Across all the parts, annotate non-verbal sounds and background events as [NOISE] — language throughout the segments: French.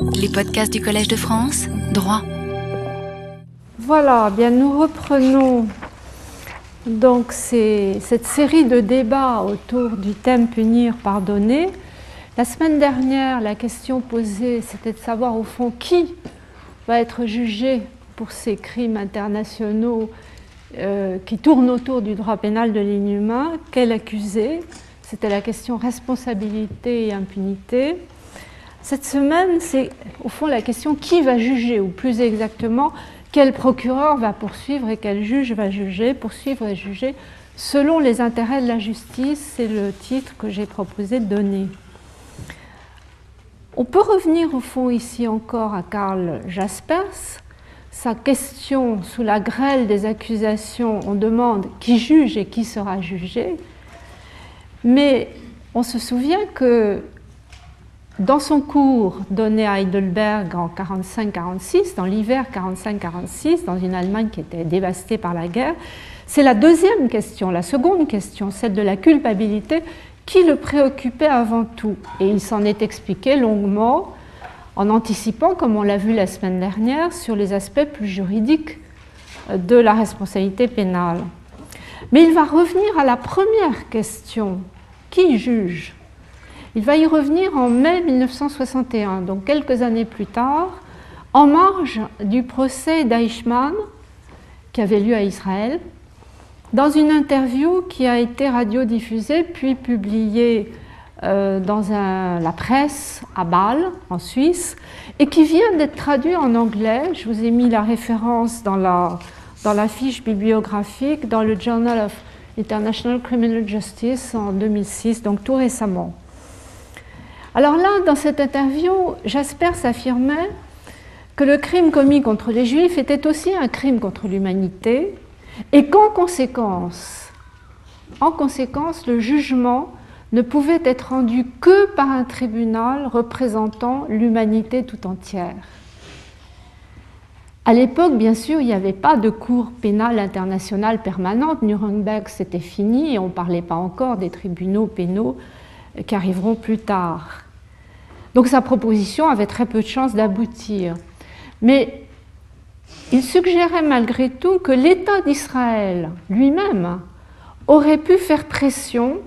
Les podcasts du Collège de France, droit. Voilà, bien nous reprenons donc cette série de débats autour du thème punir, pardonner. La semaine dernière, la question posée, c'était de savoir au fond qui va être jugé pour ces crimes internationaux euh, qui tournent autour du droit pénal de l'inhumain, quel accusé? C'était la question responsabilité et impunité. Cette semaine, c'est au fond la question qui va juger, ou plus exactement, quel procureur va poursuivre et quel juge va juger, poursuivre et juger selon les intérêts de la justice, c'est le titre que j'ai proposé de donner. On peut revenir au fond ici encore à Karl Jaspers. Sa question sous la grêle des accusations, on demande qui juge et qui sera jugé. Mais on se souvient que dans son cours donné à Heidelberg en 45-46, dans l'hiver 45-46, dans une Allemagne qui était dévastée par la guerre, c'est la deuxième question, la seconde question, celle de la culpabilité, qui le préoccupait avant tout. Et il s'en est expliqué longuement en anticipant, comme on l'a vu la semaine dernière, sur les aspects plus juridiques de la responsabilité pénale. Mais il va revenir à la première question, qui juge? Il va y revenir en mai 1961, donc quelques années plus tard, en marge du procès d'Eichmann qui avait lieu à Israël, dans une interview qui a été radiodiffusée puis publiée euh, dans la presse à Bâle, en Suisse, et qui vient d'être traduite en anglais. Je vous ai mis la référence dans la, dans la fiche bibliographique dans le Journal of International Criminal Justice en 2006, donc tout récemment. Alors là, dans cette interview, Jasper s'affirmait que le crime commis contre les Juifs était aussi un crime contre l'humanité et qu'en conséquence, en conséquence, le jugement ne pouvait être rendu que par un tribunal représentant l'humanité tout entière. À l'époque, bien sûr, il n'y avait pas de cour pénale internationale permanente. Nuremberg, c'était fini et on ne parlait pas encore des tribunaux pénaux qui arriveront plus tard. Donc sa proposition avait très peu de chances d'aboutir. Mais il suggérait malgré tout que l'État d'Israël lui-même aurait pu faire pression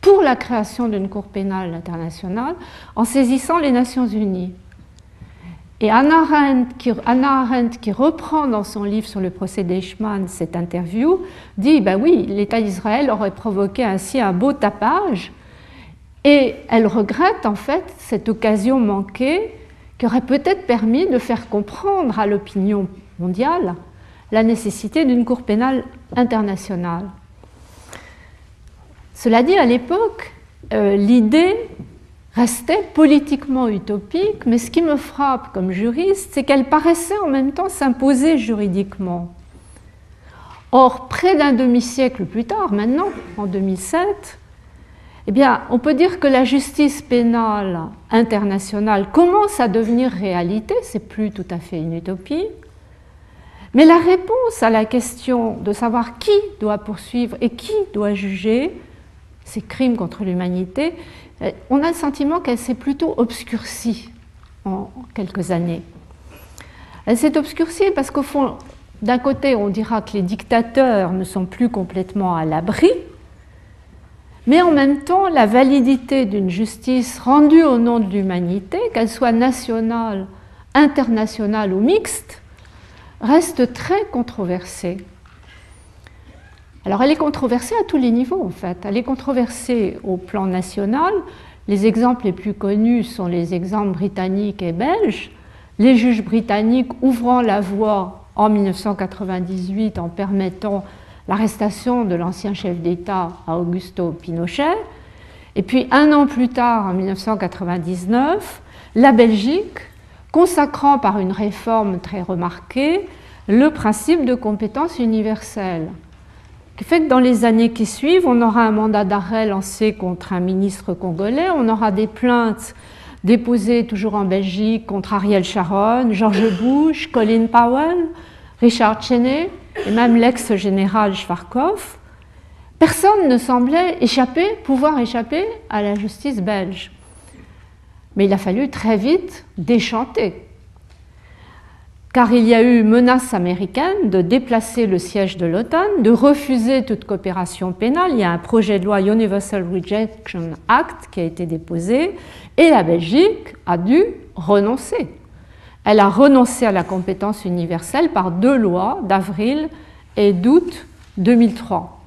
pour la création d'une Cour pénale internationale en saisissant les Nations Unies. Et Anna Arendt, qui, reprend dans son livre sur le procès d'Eichmann cette interview, dit ben oui, l'État d'Israël aurait provoqué ainsi un beau tapage et elle regrette en fait cette occasion manquée qui aurait peut-être permis de faire comprendre à l'opinion mondiale la nécessité d'une Cour pénale internationale. Cela dit, à l'époque, euh, l'idée restait politiquement utopique, mais ce qui me frappe comme juriste, c'est qu'elle paraissait en même temps s'imposer juridiquement. Or, près d'un demi-siècle plus tard, maintenant, en 2007, eh bien, on peut dire que la justice pénale internationale commence à devenir réalité, c'est plus tout à fait une utopie. Mais la réponse à la question de savoir qui doit poursuivre et qui doit juger ces crimes contre l'humanité, eh, on a le sentiment qu'elle s'est plutôt obscurcie en quelques années. Elle s'est obscurcie parce qu'au fond, d'un côté, on dira que les dictateurs ne sont plus complètement à l'abri mais en même temps, la validité d'une justice rendue au nom de l'humanité, qu'elle soit nationale, internationale ou mixte, reste très controversée. Alors elle est controversée à tous les niveaux en fait. Elle est controversée au plan national. Les exemples les plus connus sont les exemples britanniques et belges. Les juges britanniques ouvrant la voie en 1998 en permettant l'arrestation de l'ancien chef d'État Augusto Pinochet. Et puis un an plus tard, en 1999, la Belgique, consacrant par une réforme très remarquée le principe de compétence universelle. Qui fait que dans les années qui suivent, on aura un mandat d'arrêt lancé contre un ministre congolais, on aura des plaintes déposées toujours en Belgique contre Ariel Sharon, George Bush, Colin Powell, Richard Cheney et même l'ex-général Schwarzkopf, personne ne semblait échapper, pouvoir échapper à la justice belge. Mais il a fallu très vite déchanter car il y a eu menace américaine de déplacer le siège de l'OTAN, de refuser toute coopération pénale. Il y a un projet de loi Universal Rejection Act qui a été déposé et la Belgique a dû renoncer. Elle a renoncé à la compétence universelle par deux lois d'avril et d'août 2003.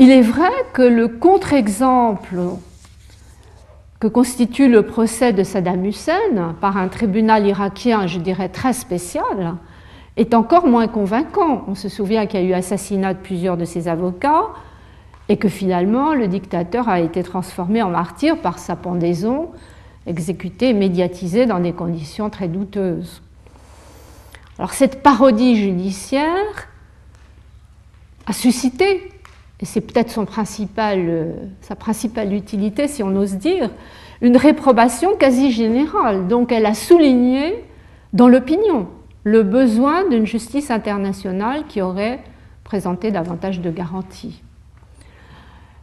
Il est vrai que le contre-exemple que constitue le procès de Saddam Hussein par un tribunal irakien, je dirais très spécial, est encore moins convaincant. On se souvient qu'il y a eu assassinat de plusieurs de ses avocats et que finalement le dictateur a été transformé en martyr par sa pendaison, exécuté et médiatisé dans des conditions très douteuses. Alors cette parodie judiciaire a suscité et c'est peut-être euh, sa principale utilité, si on ose dire, une réprobation quasi générale. Donc elle a souligné dans l'opinion le besoin d'une justice internationale qui aurait présenté davantage de garanties.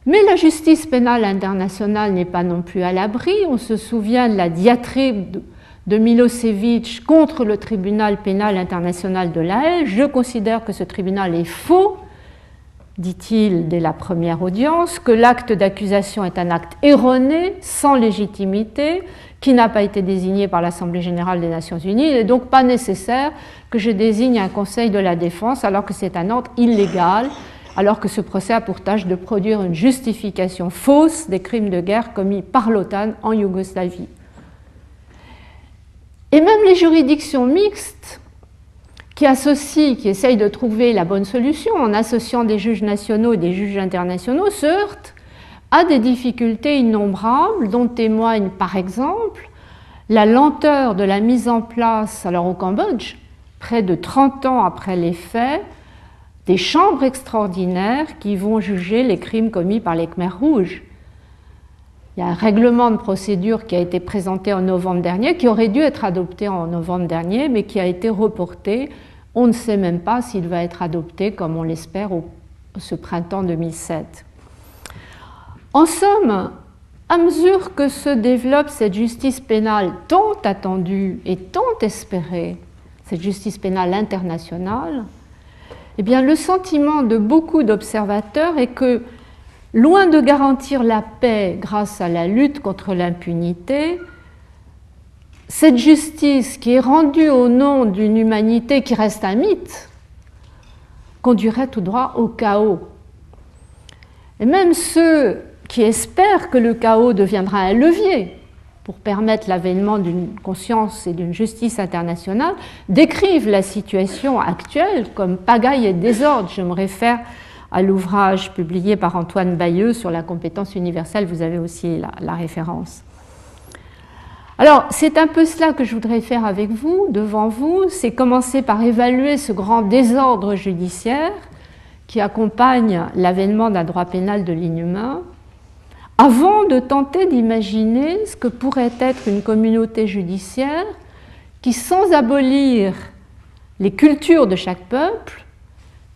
Mais la justice pénale internationale n'est pas non plus à l'abri. On se souvient de la diatribe de Milosevic contre le tribunal pénal international de La Haye. Je considère que ce tribunal est faux dit-il dès la première audience, que l'acte d'accusation est un acte erroné, sans légitimité, qui n'a pas été désigné par l'Assemblée générale des Nations unies. Il n'est donc pas nécessaire que je désigne un Conseil de la défense alors que c'est un ordre illégal, alors que ce procès a pour tâche de produire une justification fausse des crimes de guerre commis par l'OTAN en Yougoslavie. Et même les juridictions mixtes qui associe, qui essaye de trouver la bonne solution en associant des juges nationaux et des juges internationaux, se heurte à des difficultés innombrables dont témoigne par exemple la lenteur de la mise en place, alors au Cambodge, près de 30 ans après les faits, des chambres extraordinaires qui vont juger les crimes commis par les Khmers rouges. Il y a un règlement de procédure qui a été présenté en novembre dernier, qui aurait dû être adopté en novembre dernier, mais qui a été reporté. On ne sait même pas s'il va être adopté, comme on l'espère, ce printemps 2007. En somme, à mesure que se développe cette justice pénale tant attendue et tant espérée, cette justice pénale internationale, eh bien, le sentiment de beaucoup d'observateurs est que Loin de garantir la paix grâce à la lutte contre l'impunité, cette justice qui est rendue au nom d'une humanité qui reste un mythe conduirait tout droit au chaos. Et même ceux qui espèrent que le chaos deviendra un levier pour permettre l'avènement d'une conscience et d'une justice internationale décrivent la situation actuelle comme pagaille et désordre. Je me réfère à l'ouvrage publié par Antoine Bayeux sur la compétence universelle, vous avez aussi la, référence. Alors, c'est un peu cela que je voudrais faire avec vous, devant vous, c'est commencer par évaluer ce grand désordre judiciaire qui accompagne l'avènement d'un droit pénal de l'inhumain, avant de tenter d'imaginer ce que pourrait être une communauté judiciaire qui, sans abolir les cultures de chaque peuple,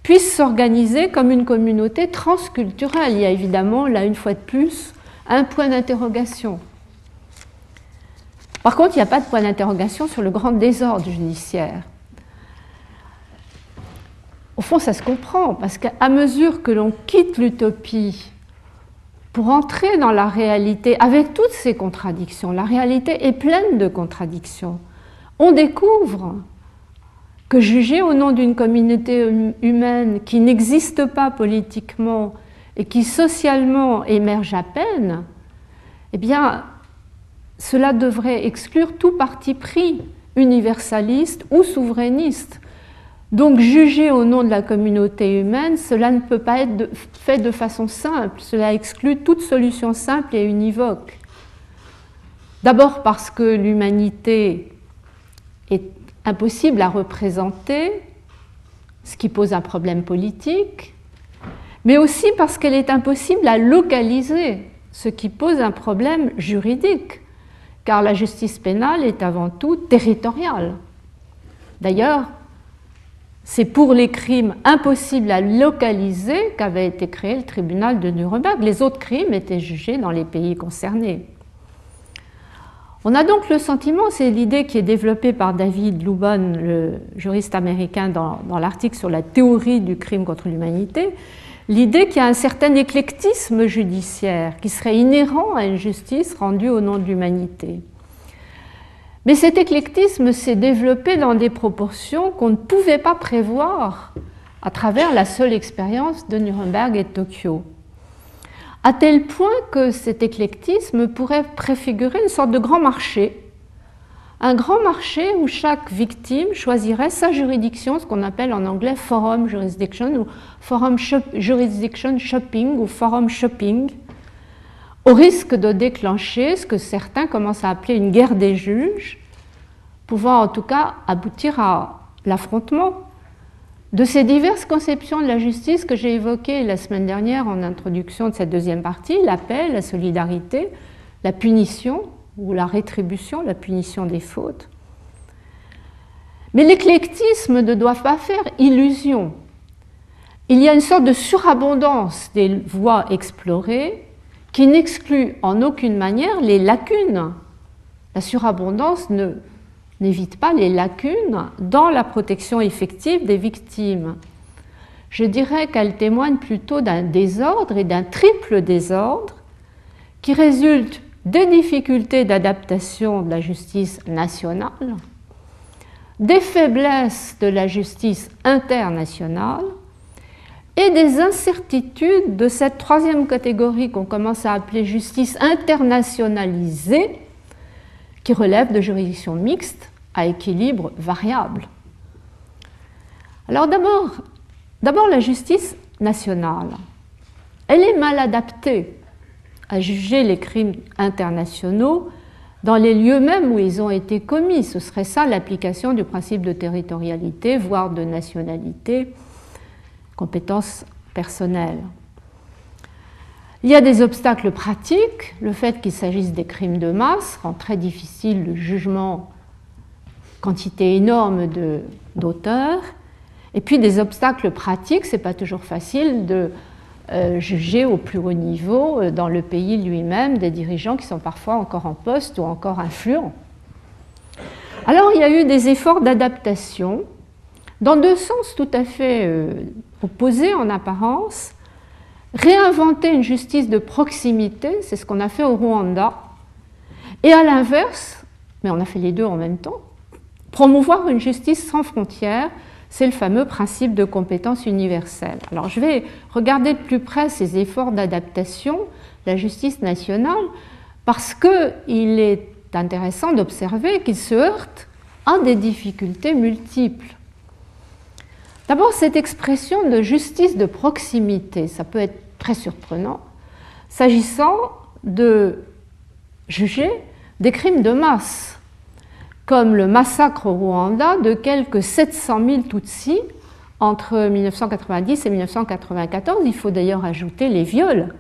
puisse s'organiser comme une communauté transculturelle. Il y a évidemment, là, une fois de plus, un point d'interrogation. Par contre, il n'y a pas de point d'interrogation sur le grand désordre judiciaire. Au fond, ça se comprend, parce qu'à mesure que l'on quitte l'utopie pour entrer dans la réalité, avec toutes ces contradictions, la réalité est pleine de contradictions, on découvre que juger au nom d'une communauté hum, humaine qui n'existe pas politiquement et qui socialement émerge à peine, eh bien, cela devrait exclure tout parti pris universaliste ou souverainiste. Donc juger au nom de la communauté humaine, cela ne peut pas être fait de façon simple, cela exclut toute solution simple et univoque. D'abord parce que l'humanité est impossible à représenter, ce qui pose un problème politique, mais aussi parce qu'elle est impossible à localiser, ce qui pose un problème juridique, car la justice pénale est avant tout territoriale. D'ailleurs, c'est pour les crimes impossibles à localiser qu'avait été créé le tribunal de Nuremberg. Les autres crimes étaient jugés dans les pays concernés. On a donc le sentiment, c'est l'idée qui est développée par David Lubon, le juriste américain, dans, dans l'article sur la théorie du crime contre l'humanité, l'idée qu'il y a un certain éclectisme judiciaire qui serait inhérent à une justice rendue au nom de l'humanité. Mais cet éclectisme s'est développé dans des proportions qu'on ne pouvait pas prévoir à travers la seule expérience de Nuremberg et de Tokyo. À tel point que cet éclectisme pourrait préfigurer une sorte de grand marché. Un grand marché où chaque victime choisirait sa juridiction, ce qu'on appelle en anglais forum jurisdiction ou forum jurisdiction shopping ou forum shopping, au risque de déclencher ce que certains commencent à appeler une guerre des juges, pouvant en tout cas aboutir à l'affrontement de ces diverses conceptions de la justice que j'ai évoquées la semaine dernière en introduction de cette deuxième partie, la paix, la solidarité, la punition ou la rétribution, la punition des fautes. Mais l'éclectisme ne doit pas faire illusion. Il y a une sorte de surabondance des voies explorées qui n'exclut en aucune manière les lacunes. La surabondance n'évite pas les lacunes dans la protection effective des victimes. Je dirais qu'elle témoigne plutôt d'un désordre et d'un triple désordre qui résulte des difficultés d'adaptation de la justice nationale, des faiblesses de la justice internationale et des incertitudes de cette troisième catégorie qu'on commence à appeler justice internationalisée, qui relève de juridictions mixtes à équilibre variable. Alors d'abord, d'abord la justice nationale. Elle est mal adaptée à juger les crimes internationaux dans les lieux mêmes où ils ont été commis. Ce serait ça l'application du principe de territorialité, voire de nationalité compétences personnelles. Il y a des obstacles pratiques. Le fait qu'il s'agisse des crimes de masse rend très difficile le jugement quantité énorme d'auteurs. Et puis des obstacles pratiques, c'est pas toujours facile de euh, juger au plus haut niveau euh, dans le pays lui-même des dirigeants qui sont parfois encore en poste ou encore influents. Alors il y a eu des efforts d'adaptation dans deux sens tout à fait euh, opposés en apparence. Réinventer une justice de proximité, c'est ce qu'on a fait au Rwanda. Et à l'inverse, mais on a fait les deux en même temps, promouvoir une justice sans frontières, c'est le fameux principe de compétence universelle. Alors je vais regarder de plus près ces efforts d'adaptation la justice nationale parce qu'il est intéressant d'observer qu'ils se heurtent à des difficultés multiples. D'abord, cette expression de justice de proximité, ça peut être très surprenant, s'agissant de juger des crimes de masse, comme le massacre au Rwanda de quelques 700 000 Tutsis entre 1990 et 1994. Il faut d'ailleurs ajouter les viols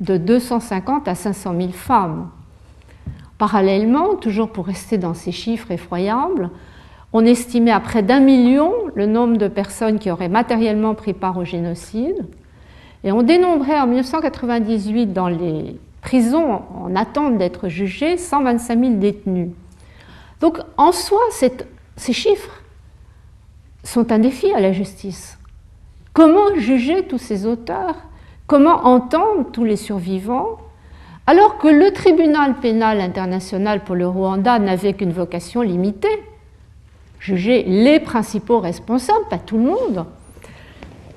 de 250 à 500 000 femmes. Parallèlement, toujours pour rester dans ces chiffres effroyables, on estimait à près d'un million le nombre de personnes qui auraient matériellement pris part au génocide. Et on dénombrait en 1998 dans les prisons en attente d'être jugés 125 000 détenus. Donc en soi, ces chiffres sont un défi à la justice. Comment juger tous ces auteurs? Comment entendre tous les survivants? Alors que le tribunal pénal international pour le Rwanda n'avait qu'une vocation limitée juger les principaux responsables, pas tout le monde.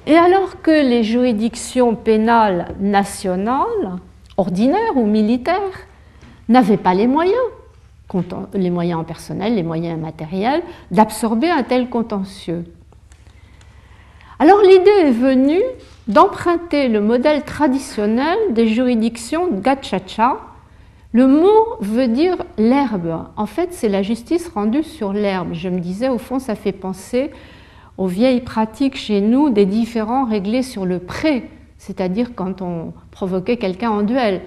Et alors que les juridictions pénales nationales, ordinaires ou militaires, n'avaient pas les moyens, les moyens en les moyens matériels, d'absorber un tel contentieux. Alors l'idée est venue d'emprunter le modèle traditionnel des juridictions gachacha, le mot veut dire l'herbe. En fait, c'est la justice rendue sur l'herbe. Je me disais, au fond, ça fait penser aux vieilles pratiques chez nous des différends réglés sur le pré, c'est-à-dire quand on provoquait quelqu'un en duel.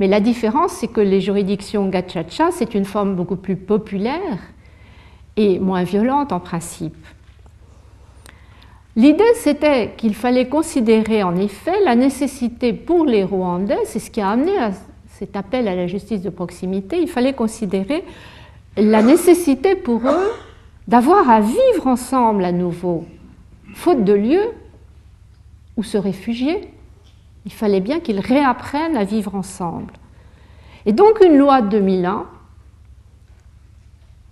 Mais la différence, c'est que les juridictions gachacha, c'est une forme beaucoup plus populaire et moins violente en principe. L'idée, c'était qu'il fallait considérer en effet la nécessité pour les Rwandais, c'est ce qui a amené à cet appel à la justice de proximité, il fallait considérer la nécessité pour eux d'avoir à vivre ensemble à nouveau, faute de lieu où se réfugier. Il fallait bien qu'ils réapprennent à vivre ensemble. Et donc une loi de 2001,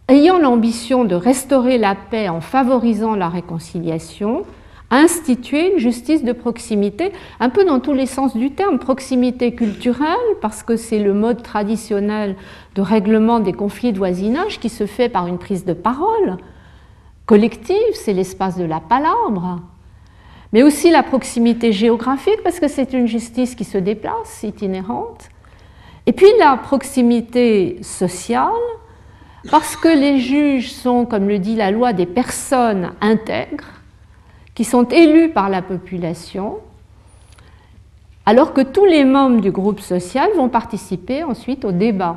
ayant l'ambition de restaurer la paix en favorisant la réconciliation, instituer une justice de proximité, un peu dans tous les sens du terme, proximité culturelle, parce que c'est le mode traditionnel de règlement des conflits de voisinage qui se fait par une prise de parole collective, c'est l'espace de la palabre, mais aussi la proximité géographique, parce que c'est une justice qui se déplace, itinérante, et puis la proximité sociale, parce que les juges sont, comme le dit la loi, des personnes intègres, qui sont élus par la population, alors que tous les membres du groupe social vont participer ensuite au débat.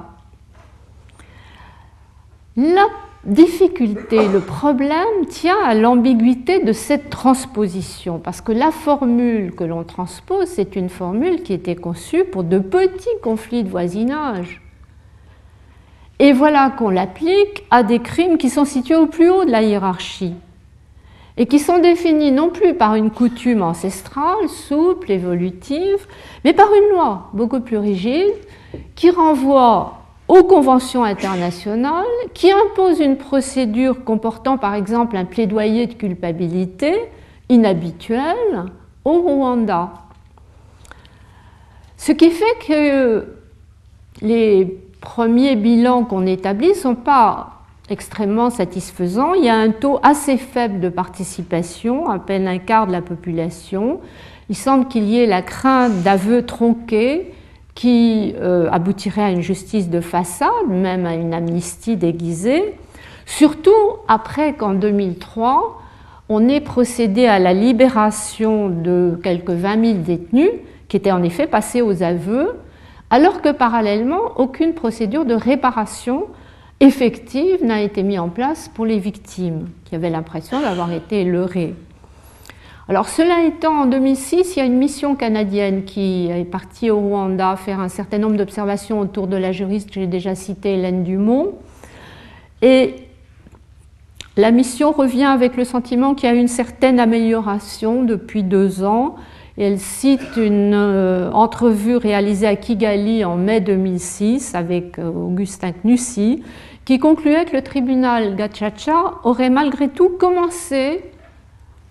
La difficulté, le problème tient à l'ambiguïté de cette transposition, parce que la formule que l'on transpose, c'est une formule qui était conçue pour de petits conflits de voisinage. Et voilà qu'on l'applique à des crimes qui sont situés au plus haut de la hiérarchie et qui sont définis non plus par une coutume ancestrale, souple, évolutive, mais par une loi beaucoup plus rigide qui renvoie aux conventions internationales, qui impose une procédure comportant par exemple un plaidoyer de culpabilité inhabituel au Rwanda. Ce qui fait que les premiers bilans qu'on établit ne sont pas extrêmement satisfaisant. Il y a un taux assez faible de participation, à peine un quart de la population. Il semble qu'il y ait la crainte d'aveux tronqués qui euh, aboutirait à une justice de façade, même à une amnistie déguisée, surtout après qu'en 2003, on ait procédé à la libération de quelques 20 000 détenus qui étaient en effet passés aux aveux, alors que parallèlement, aucune procédure de réparation effective n'a été mise en place pour les victimes, qui avaient l'impression d'avoir été leurrées. Alors cela étant, en 2006, il y a une mission canadienne qui est partie au Rwanda faire un certain nombre d'observations autour de la juriste que j'ai déjà citée, Hélène Dumont. Et la mission revient avec le sentiment qu'il y a une certaine amélioration depuis deux ans. elle cite une euh, entrevue réalisée à Kigali en mai 2006 avec euh, Augustin Knussy, qui concluait que le tribunal Gachacha aurait malgré tout commencé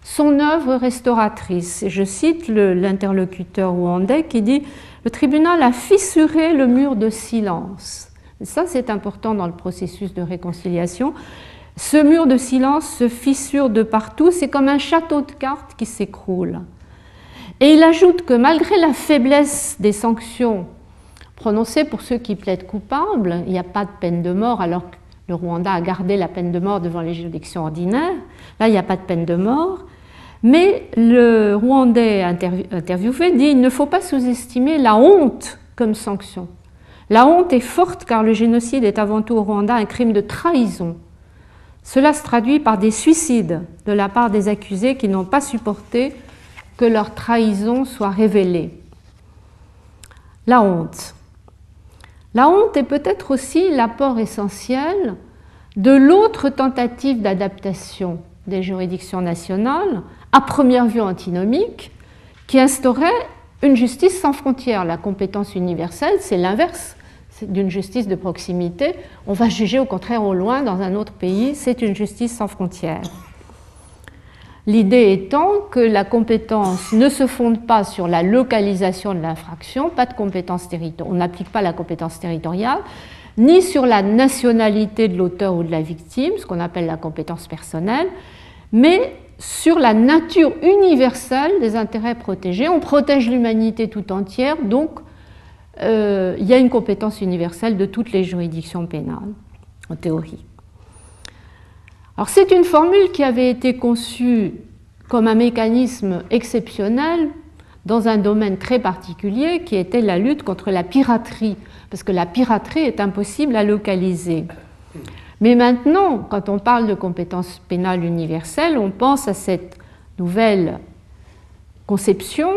son œuvre restauratrice. Et je cite l'interlocuteur rwandais qui dit Le tribunal a fissuré le mur de silence. Ça, c'est important dans le processus de réconciliation. Ce mur de silence se fissure de partout, c'est comme un château de cartes qui s'écroule. Et il ajoute que malgré la faiblesse des sanctions prononcé pour ceux qui plaident coupables. Il n'y a pas de peine de mort alors que le Rwanda a gardé la peine de mort devant les juridictions ordinaires. Là, il n'y a pas de peine de mort. Mais le Rwandais interviewé dit il ne faut pas sous-estimer la honte comme sanction. La honte est forte car le génocide est avant tout au Rwanda un crime de trahison. Cela se traduit par des suicides de la part des accusés qui n'ont pas supporté que leur trahison soit révélée. La honte. La honte est peut-être aussi l'apport essentiel de l'autre tentative d'adaptation des juridictions nationales, à première vue antinomique, qui instaurait une justice sans frontières. La compétence universelle, c'est l'inverse d'une justice de proximité. On va juger au contraire au loin dans un autre pays, c'est une justice sans frontières. L'idée étant que la compétence ne se fonde pas sur la localisation de l'infraction, pas de compétence territoriale, on n'applique pas la compétence territoriale, ni sur la nationalité de l'auteur ou de la victime, ce qu'on appelle la compétence personnelle, mais sur la nature universelle des intérêts protégés. On protège l'humanité tout entière, donc euh, il y a une compétence universelle de toutes les juridictions pénales, en théorie. Alors c'est une formule qui avait été conçue comme un mécanisme exceptionnel dans un domaine très particulier qui était la lutte contre la piraterie, parce que la piraterie est impossible à localiser. Mais maintenant, quand on parle de compétence pénale universelle, on pense à cette nouvelle conception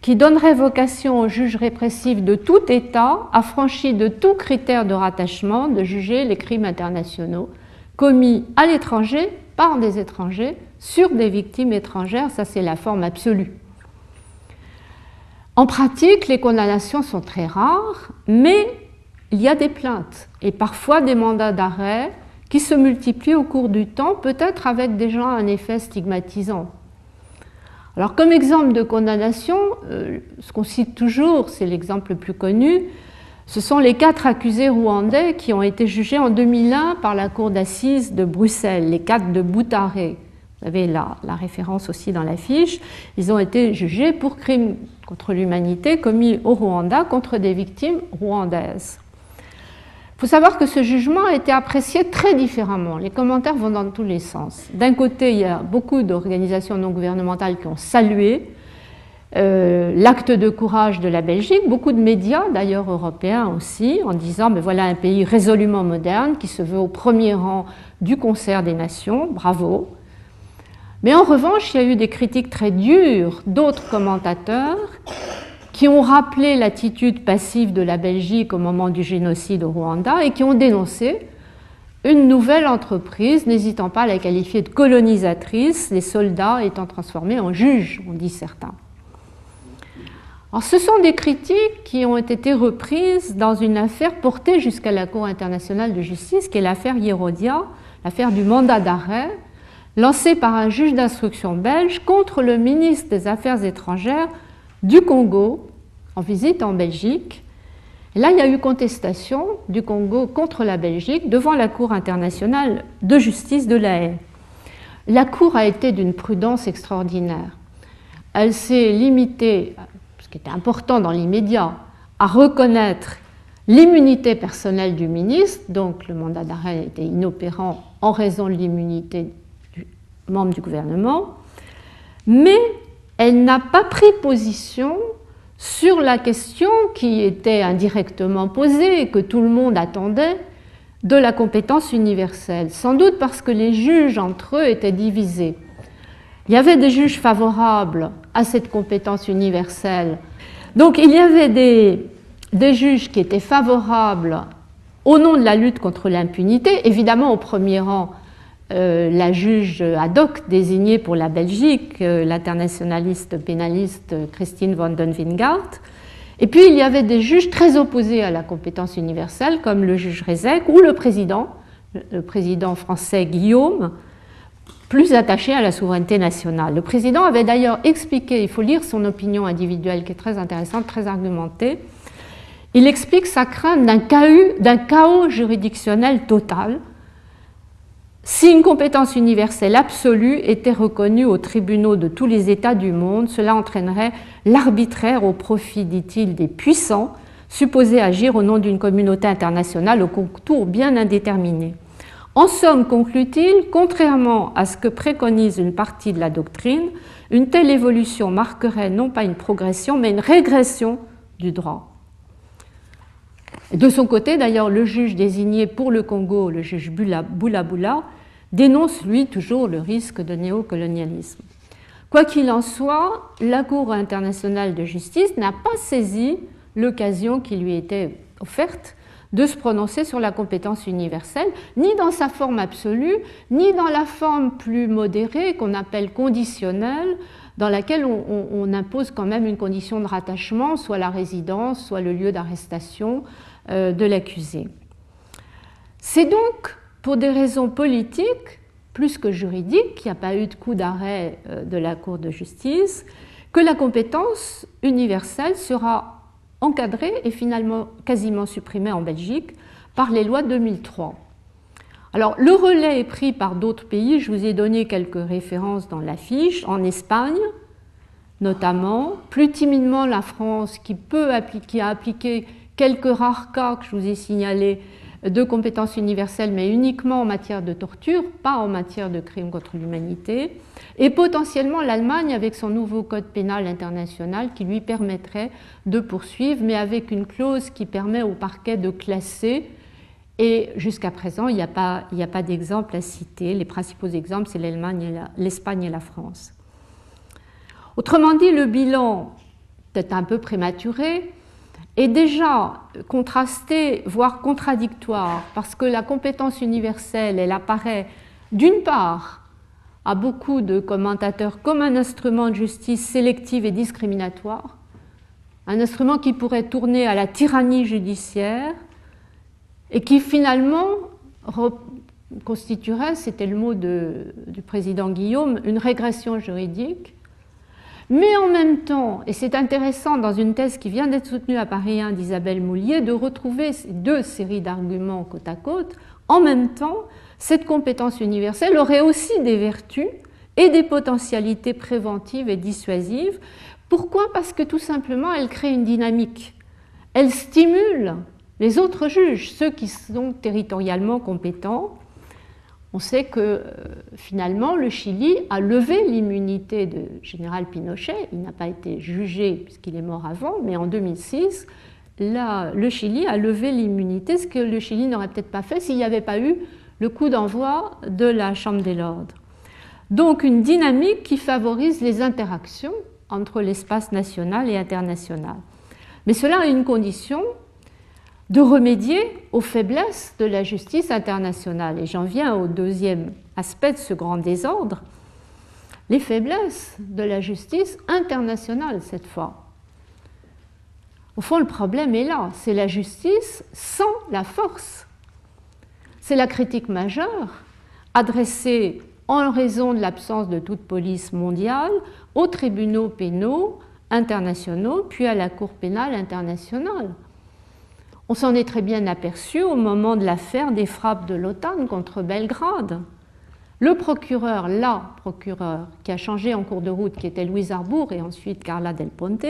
qui donnerait vocation au juge répressif de tout État, affranchi de tout critère de rattachement, de juger les crimes internationaux commis à l'étranger par des étrangers sur des victimes étrangères. Ça, c'est la forme absolue. En pratique, les condamnations sont très rares, mais il y a des plaintes et parfois des mandats d'arrêt qui se multiplient au cours du temps, peut-être avec déjà un effet stigmatisant. Alors comme exemple de condamnation, euh, ce qu'on cite toujours, c'est l'exemple le plus connu, ce sont les quatre accusés rwandais qui ont été jugés en 2001 par la Cour d'assises de Bruxelles, les quatre de Boutaré. Vous avez la, la référence aussi dans la fiche. Ils ont été jugés pour crimes contre l'humanité commis au Rwanda contre des victimes rwandaises. Il faut savoir que ce jugement a été apprécié très différemment. Les commentaires vont dans tous les sens. D'un côté, il y a beaucoup d'organisations non gouvernementales qui ont salué euh, l'acte de courage de la Belgique, beaucoup de médias, d'ailleurs européens aussi, en disant mais voilà un pays résolument moderne qui se veut au premier rang du concert des nations, bravo. Mais en revanche, il y a eu des critiques très dures d'autres commentateurs qui ont rappelé l'attitude passive de la Belgique au moment du génocide au Rwanda et qui ont dénoncé une nouvelle entreprise, n'hésitant pas à la qualifier de colonisatrice, les soldats étant transformés en juges, ont dit certains. Ce sont des critiques qui ont été reprises dans une affaire portée jusqu'à la Cour internationale de justice, qui est l'affaire Yerodia, l'affaire du mandat d'arrêt, lancée par un juge d'instruction belge contre le ministre des Affaires étrangères du Congo en visite en Belgique. là, il y a eu contestation du Congo contre la Belgique devant la Cour internationale de justice de la Haye. La Cour a été d'une prudence extraordinaire. Elle s'est limitée, qui était important dans l'immédiat, à reconnaître l'immunité personnelle du ministre, donc le mandat d'arrêt était inopérant en raison de l'immunité du membre du gouvernement, mais elle n'a pas pris position sur la question qui était indirectement posée et que tout le monde attendait de la compétence universelle, sans doute parce que les juges entre eux étaient divisés. Il y avait des juges favorables à cette compétence universelle. Donc il y avait des, juges qui étaient favorables au nom de la lutte contre l'impunité, évidemment au premier rang euh, la juge ad hoc désignée pour la Belgique, euh, l'internationaliste pénaliste Christine van den Wingart. Et puis il y avait des juges très opposés à la compétence universelle, comme le juge Rezek ou le président, le président français Guillaume, plus attaché à la souveraineté nationale. Le président avait d'ailleurs expliqué, il faut lire son opinion individuelle qui est très intéressante, très argumentée, il explique sa crainte d'un chaos juridictionnel total si une compétence universelle absolue était reconnue aux tribunaux de tous les États du monde, cela entraînerait l'arbitraire au profit, dit-il, des puissants, supposés agir au nom d'une communauté internationale au contour bien indéterminé. En somme, conclut-il, contrairement à ce que préconise une partie de la doctrine, une telle évolution marquerait non pas une progression, mais une régression du droit. De son côté, d'ailleurs, le juge désigné pour le Congo, le juge Boula dénonce lui toujours le risque de néocolonialisme. Quoi qu'il en soit, la Cour internationale de justice n'a pas saisi l'occasion qui lui était offerte de se prononcer sur la compétence universelle, ni dans sa forme absolue, ni dans la forme plus modérée qu'on appelle conditionnelle, dans laquelle on, impose quand même une condition de rattachement, soit la résidence, soit le lieu d'arrestation, euh, de l'accusé. C'est donc pour des raisons politiques, plus que juridiques, il n'y a pas eu de coup d'arrêt euh, de la Cour de justice, que la compétence universelle sera encadrée et finalement quasiment supprimée en Belgique par les lois de 2003. Alors, le relais est pris par d'autres pays. Je vous ai donné quelques références dans l'affiche. En Espagne, notamment, plus timidement la France, qui, peut appliquer, a appliqué quelques rares cas que je vous ai signalés de compétences universelles, mais uniquement en matière de torture, pas en matière de crimes contre l'humanité, et potentiellement l'Allemagne avec son nouveau code pénal international qui lui permettrait de poursuivre, mais avec une clause qui permet au parquet de classer. Et jusqu'à présent, il n'y a pas, d'exemple à citer. Les principaux exemples, c'est l'Allemagne, l'Espagne et la France. Autrement dit, le bilan peut-être un peu prématuré, est déjà contrasté, voire contradictoire, parce que la compétence universelle, elle apparaît d'une part à beaucoup de commentateurs comme un instrument de justice sélective et discriminatoire, un instrument qui pourrait tourner à la tyrannie judiciaire et qui finalement constituerait, c'était le mot du président Guillaume, une régression juridique. Mais en même temps, et c'est intéressant dans une thèse qui vient d'être soutenue à Paris 1 d'Isabelle Moulier, de retrouver ces deux séries d'arguments côte à côte, en même temps, cette compétence universelle aurait aussi des vertus et des potentialités préventives et dissuasives. Pourquoi? Parce que tout simplement, elle crée une dynamique. Elle stimule les autres juges, ceux qui sont territorialement compétents. On sait que euh, finalement, le Chili a levé l'immunité de général Pinochet. Il n'a pas été jugé puisqu'il est mort avant, mais en 2006, le Chili a levé l'immunité, ce que le Chili n'aurait peut-être pas fait s'il n'y avait pas eu le coup d'envoi de la Chambre des Lords. Donc une dynamique qui favorise les interactions entre l'espace national et international. Mais cela a une condition de remédier aux faiblesses de la justice internationale. Et j'en viens au deuxième aspect de ce grand désordre, les faiblesses de la justice internationale cette fois. Au fond, le problème est là, c'est la justice sans la force. C'est la critique majeure adressée en raison de l'absence de toute police mondiale aux tribunaux pénaux internationaux, puis à la Cour pénale internationale. On s'en est très bien aperçu au moment de l'affaire des frappes de l'OTAN contre Belgrade. Le procureur, la procureur, qui a changé en cours de route, qui était Louise Arbour et ensuite Carla Del Ponte,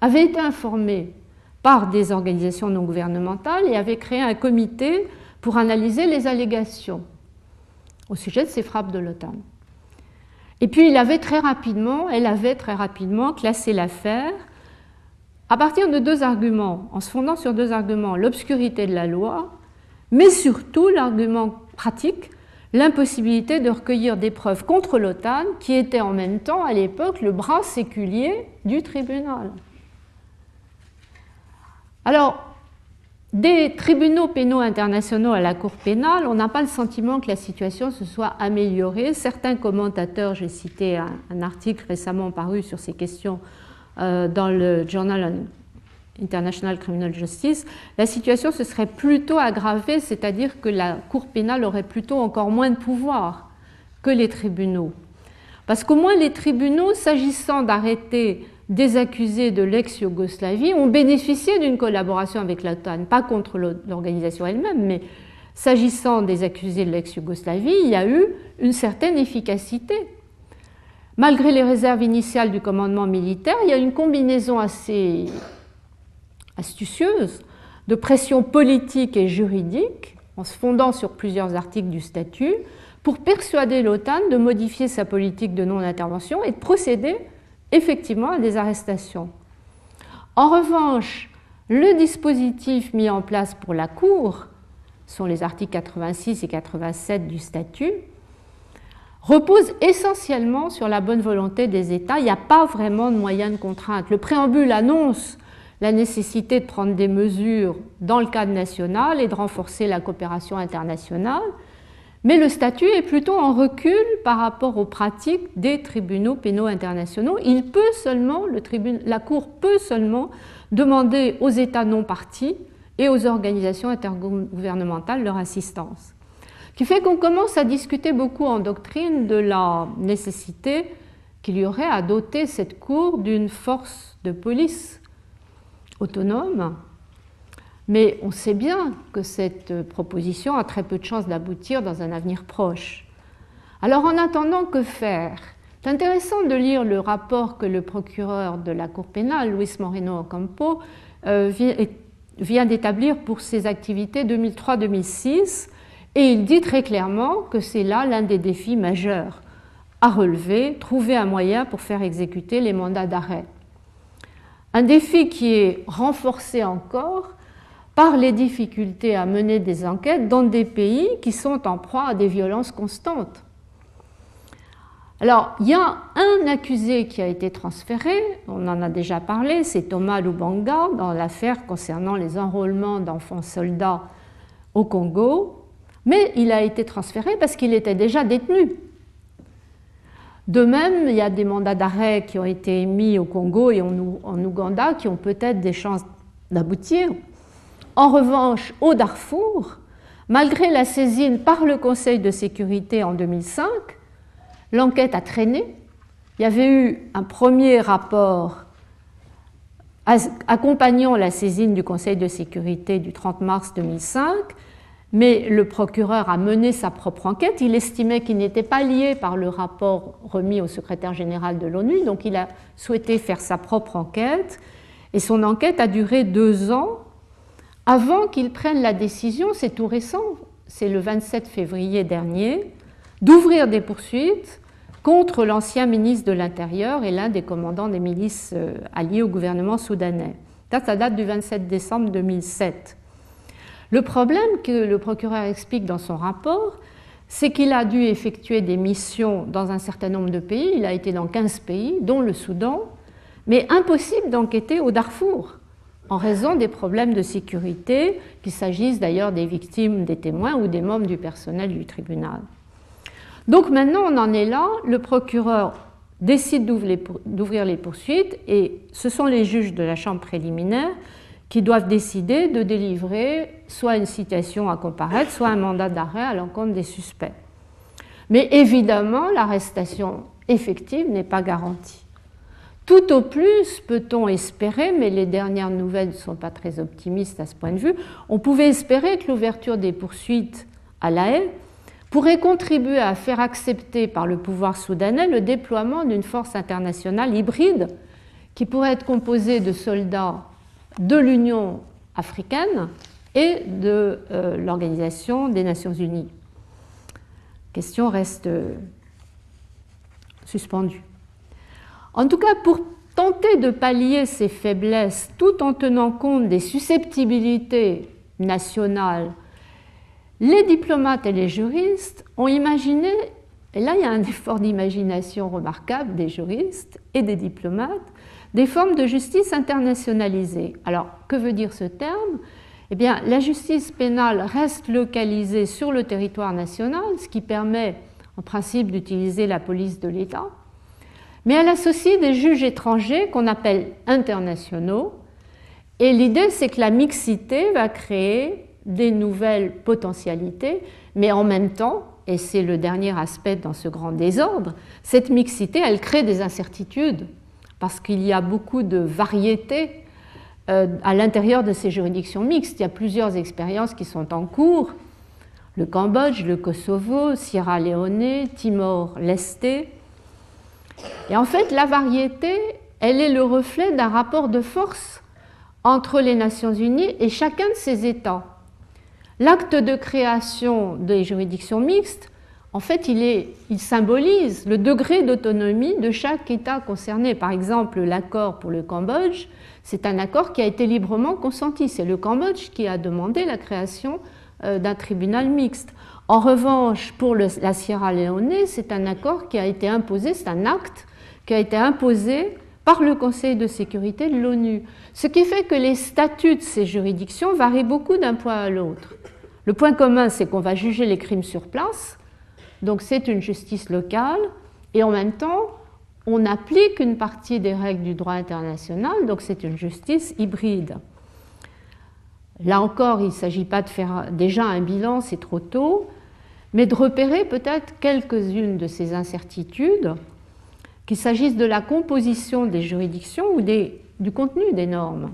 avait été informé par des organisations non gouvernementales et avait créé un comité pour analyser les allégations au sujet de ces frappes de l'OTAN. Et puis il avait très rapidement, elle avait très rapidement classé l'affaire à partir de deux arguments, en se fondant sur deux arguments, l'obscurité de la loi, mais surtout l'argument pratique, l'impossibilité de recueillir des preuves contre l'OTAN, qui était en même temps à l'époque le bras séculier du tribunal. Alors, des tribunaux pénaux internationaux à la Cour pénale, on n'a pas le sentiment que la situation se soit améliorée. Certains commentateurs, j'ai cité un, article récemment paru sur ces questions dans le Journal International Criminal Justice, la situation se serait plutôt aggravée, c'est-à-dire que la Cour pénale aurait plutôt encore moins de pouvoir que les tribunaux. Parce qu'au moins les tribunaux, s'agissant d'arrêter des accusés de l'ex-Yougoslavie ont bénéficié d'une collaboration avec l'OTAN, pas contre l'organisation elle-même, mais s'agissant des accusés de l'ex-Yougoslavie, il y a eu une certaine efficacité. Malgré les réserves initiales du commandement militaire, il y a une combinaison assez astucieuse de pression politique et juridique, en se fondant sur plusieurs articles du statut, pour persuader l'OTAN de modifier sa politique de non-intervention et de procéder effectivement à des arrestations. En revanche, le dispositif mis en place pour la Cour, sont les articles 86 et 87 du statut, repose essentiellement sur la bonne volonté des États. Il n'y a pas vraiment de moyens de contrainte. Le préambule annonce la nécessité de prendre des mesures dans le cadre national et de renforcer la coopération internationale, mais le statut est plutôt en recul par rapport aux pratiques des tribunaux pénaux internationaux. Il peut seulement, la Cour peut seulement demander aux États non partis et aux organisations intergouvernementales leur assistance. Qui fait qu'on commence à discuter beaucoup en doctrine de la nécessité qu'il y aurait à doter cette Cour d'une force de police autonome. Mais on sait bien que cette proposition a très peu de chances d'aboutir dans un avenir proche. Alors en attendant, que faire? C'est intéressant de lire le rapport que le procureur de la Cour pénale, Luis Moreno Ocampo, euh, vient d'établir pour ses activités 2003-2006, et il dit très clairement que c'est là l'un des défis majeurs à relever, trouver un moyen pour faire exécuter les mandats d'arrêt. Un défi qui est renforcé encore par les difficultés à mener des enquêtes dans des pays qui sont en proie à des violences constantes. Alors, il y a un accusé qui a été transféré, on en a déjà parlé, c'est Thomas Lubanga dans l'affaire concernant les enrôlements d'enfants soldats au Congo, mais il a été transféré parce qu'il était déjà détenu. De même, il y a des mandats d'arrêt qui ont été émis au Congo et en Ouganda qui ont peut-être des chances d'aboutir. En revanche, au Darfour, malgré la saisine par le Conseil de sécurité en 2005, l'enquête a traîné. Il y avait eu un premier rapport accompagnant la saisine du Conseil de sécurité du 30 mars 2005 mais le procureur a mené sa propre enquête. Il estimait qu'il n'était pas lié par le rapport remis au secrétaire général de l'ONU, donc il a souhaité faire sa propre enquête. Et son enquête a duré deux ans avant qu'il prenne la décision, c'est tout récent, c'est le 27 février dernier, d'ouvrir des poursuites contre l'ancien ministre de l'Intérieur et l'un des commandants des milices euh, alliées au gouvernement soudanais. Ça, date du 27 décembre 2007. Le problème que le procureur explique dans son rapport, c'est qu'il a dû effectuer des missions dans un certain nombre de pays, il a été dans 15 pays, dont le Soudan, mais impossible d'enquêter au Darfour en raison des problèmes de sécurité, qu'il s'agisse d'ailleurs des victimes, des témoins ou des membres du personnel du tribunal. Donc maintenant on en est là, le procureur décide d'ouvrir les poursuites et ce sont les juges de la chambre préliminaire qui doivent décider de délivrer soit une citation à comparaître, soit un mandat d'arrêt à l'encontre des suspects. Mais évidemment, l'arrestation effective n'est pas garantie. Tout au plus peut-on espérer, mais les dernières nouvelles ne sont pas très optimistes à ce point de vue, on pouvait espérer que l'ouverture des poursuites à La Haye pourrait contribuer à faire accepter par le pouvoir soudanais le déploiement d'une force internationale hybride qui pourrait être composée de soldats de l'Union africaine et de euh, l'Organisation des Nations Unies. La question reste euh, suspendue. En tout cas, pour tenter de pallier ces faiblesses tout en tenant compte des susceptibilités nationales, les diplomates et les juristes ont imaginé, et là il y a un [LAUGHS] effort d'imagination remarquable des juristes et des diplomates, des formes de justice internationalisée. Alors, que veut dire ce terme? Eh bien, la justice pénale reste localisée sur le territoire national, ce qui permet en principe d'utiliser la police de l'État, mais elle associe des juges étrangers qu'on appelle internationaux, et l'idée c'est que la mixité va créer des nouvelles potentialités, mais en même temps, et c'est le dernier aspect dans ce grand désordre, cette mixité, elle crée des incertitudes parce qu'il y a beaucoup de variétés euh, à l'intérieur de ces juridictions mixtes. Il y a plusieurs expériences qui sont en cours. Le Cambodge, le Kosovo, Sierra Leone, Timor-Leste. Et en fait, la variété, elle est le reflet d'un rapport de force entre les Nations Unies et chacun de ces États. L'acte de création des juridictions mixtes en fait, il, symbolise le degré d'autonomie de chaque État concerné. Par exemple, l'accord pour le Cambodge, c'est un accord qui a été librement consenti. C'est le Cambodge qui a demandé la création euh, d'un tribunal mixte. En revanche, pour la Sierra Leone, c'est un accord qui a été imposé, c'est un acte qui a été imposé par le Conseil de sécurité de l'ONU. Ce qui fait que les statuts de ces juridictions varient beaucoup d'un point à l'autre. Le point commun, c'est qu'on va juger les crimes sur place, donc c'est une justice locale et en même temps, on applique une partie des règles du droit international, donc c'est une justice hybride. Là encore, il ne s'agit pas de faire déjà un bilan, c'est trop tôt, mais de repérer peut-être quelques-unes de ces incertitudes, qu'il s'agisse de la composition des juridictions ou du contenu des normes.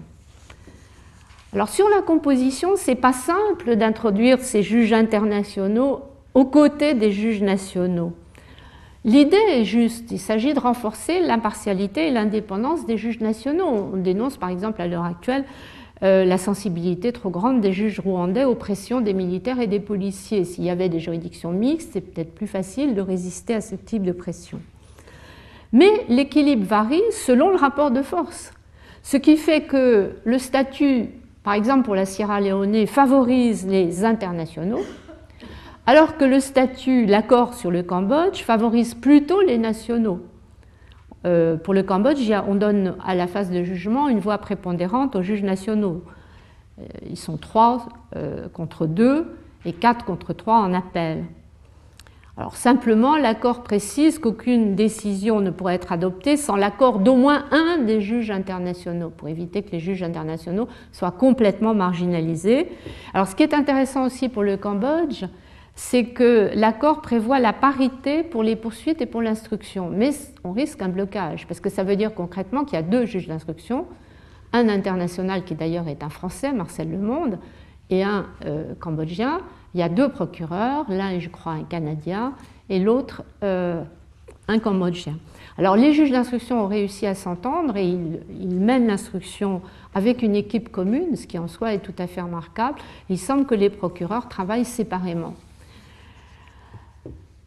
Alors sur la composition, c'est pas simple d'introduire ces juges internationaux aux côtés des juges nationaux. L'idée est juste, il s'agit de renforcer l'impartialité et l'indépendance des juges nationaux. On dénonce par exemple à l'heure actuelle euh, la sensibilité trop grande des juges rwandais aux pressions des militaires et des policiers. S'il y avait des juridictions mixtes, c'est peut-être plus facile de résister à ce type de pression. Mais l'équilibre varie selon le rapport de force, ce qui fait que le statut, par exemple pour la Sierra Leone, favorise les internationaux, alors que le statut, l'accord sur le Cambodge favorise plutôt les nationaux. Euh, pour le Cambodge, on donne à la phase de jugement une voix prépondérante aux juges nationaux. Euh, ils sont trois euh, contre deux et quatre contre trois en appel. Alors simplement, l'accord précise qu'aucune décision ne pourrait être adoptée sans l'accord d'au moins un des juges internationaux, pour éviter que les juges internationaux soient complètement marginalisés. Alors ce qui est intéressant aussi pour le Cambodge, c'est que l'accord prévoit la parité pour les poursuites et pour l'instruction. Mais on risque un blocage, parce que ça veut dire concrètement qu'il y a deux juges d'instruction, un international qui d'ailleurs est un Français, Marcel Lemonde, et un euh, Cambodgien, il y a deux procureurs, l'un je crois, un Canadien et l'autre euh, un Cambodgien. Alors les juges d'instruction ont réussi à s'entendre et ils, mènent l'instruction avec une équipe commune, ce qui en soi est tout à fait remarquable. Il semble que les procureurs travaillent séparément.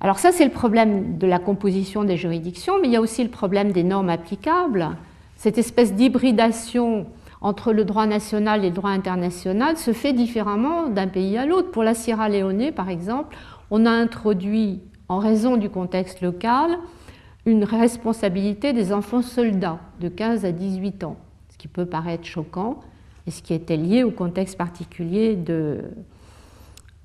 Alors ça, c'est le problème de la composition des juridictions, mais il y a aussi le problème des normes applicables. Cette espèce d'hybridation entre le droit national et le droit international se fait différemment d'un pays à l'autre. Pour la Sierra Leone, par exemple, on a introduit, en raison du contexte local, une responsabilité des enfants soldats de 15 à 18 ans, ce qui peut paraître choquant et ce qui était lié au contexte particulier de,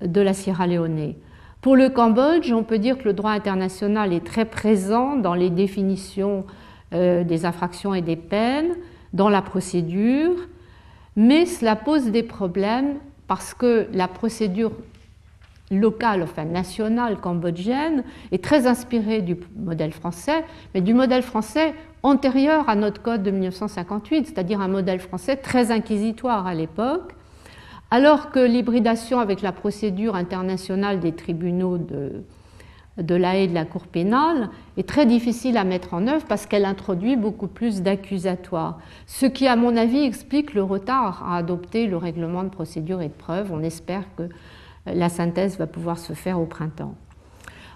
de la Sierra Leone. Pour le Cambodge, on peut dire que le droit international est très présent dans les définitions euh, des infractions et des peines, dans la procédure, mais cela pose des problèmes parce que la procédure locale, enfin nationale cambodgienne, est très inspirée du modèle français, mais du modèle français antérieur à notre code de 1958, c'est-à-dire un modèle français très inquisitoire à l'époque, alors que l'hybridation avec la procédure internationale des tribunaux de, de la de la Cour pénale est très difficile à mettre en œuvre parce qu'elle introduit beaucoup plus d'accusatoires. Ce qui, à mon avis, explique le retard à adopter le règlement de procédure et de preuve. On espère que la synthèse va pouvoir se faire au printemps.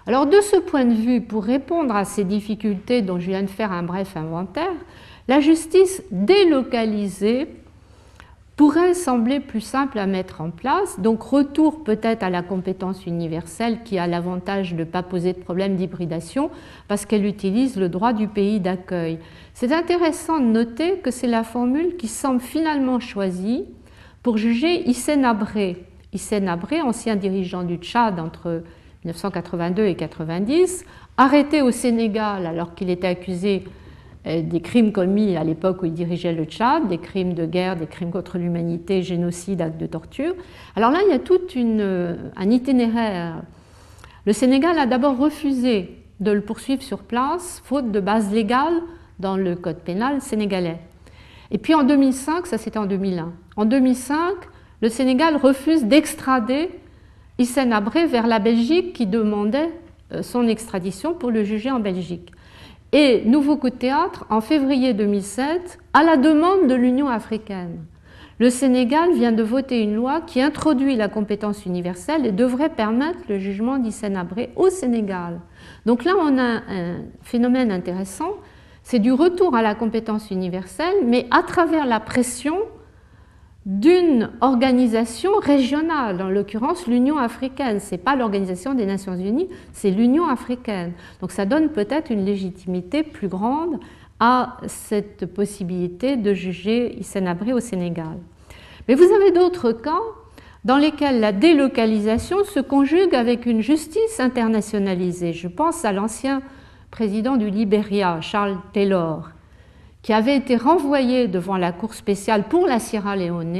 Alors, de ce point de vue, pour répondre à ces difficultés dont je viens de faire un bref inventaire, la justice délocalisée pourrait sembler plus simple à mettre en place. Donc retour peut-être à la compétence universelle qui a l'avantage de ne pas poser de problème d'hybridation parce qu'elle utilise le droit du pays d'accueil. C'est intéressant de noter que c'est la formule qui semble finalement choisie pour juger Hissène Abré. Hissène Abré, ancien dirigeant du Tchad entre 1982 et 1990, arrêté au Sénégal alors qu'il était accusé des crimes commis à l'époque où il dirigeait le Tchad, des crimes de guerre, des crimes contre l'humanité, génocide, actes de torture. Alors là, il y a tout euh, un itinéraire. Le Sénégal a d'abord refusé de le poursuivre sur place, faute de base légale dans le code pénal sénégalais. Et puis en 2005, ça c'était en 2001, en 2005, le Sénégal refuse d'extrader Hissène Abré vers la Belgique qui demandait euh, son extradition pour le juger en Belgique. Et nouveau coup de théâtre, en février 2007, à la demande de l'Union africaine. Le Sénégal vient de voter une loi qui introduit la compétence universelle et devrait permettre le jugement d'Hissène Abré au Sénégal. Donc là, on a un phénomène intéressant, c'est du retour à la compétence universelle, mais à travers la pression d'une organisation régionale, en l'occurrence l'Union africaine. Ce n'est pas l'organisation des Nations Unies, c'est l'Union africaine. Donc ça donne peut-être une légitimité plus grande à cette possibilité de juger Hissène Abré au Sénégal. Mais vous avez d'autres cas dans lesquels la délocalisation se conjugue avec une justice internationalisée. Je pense à l'ancien président du Libéria, Charles Taylor, qui avait été renvoyé devant la Cour spéciale pour la Sierra Leone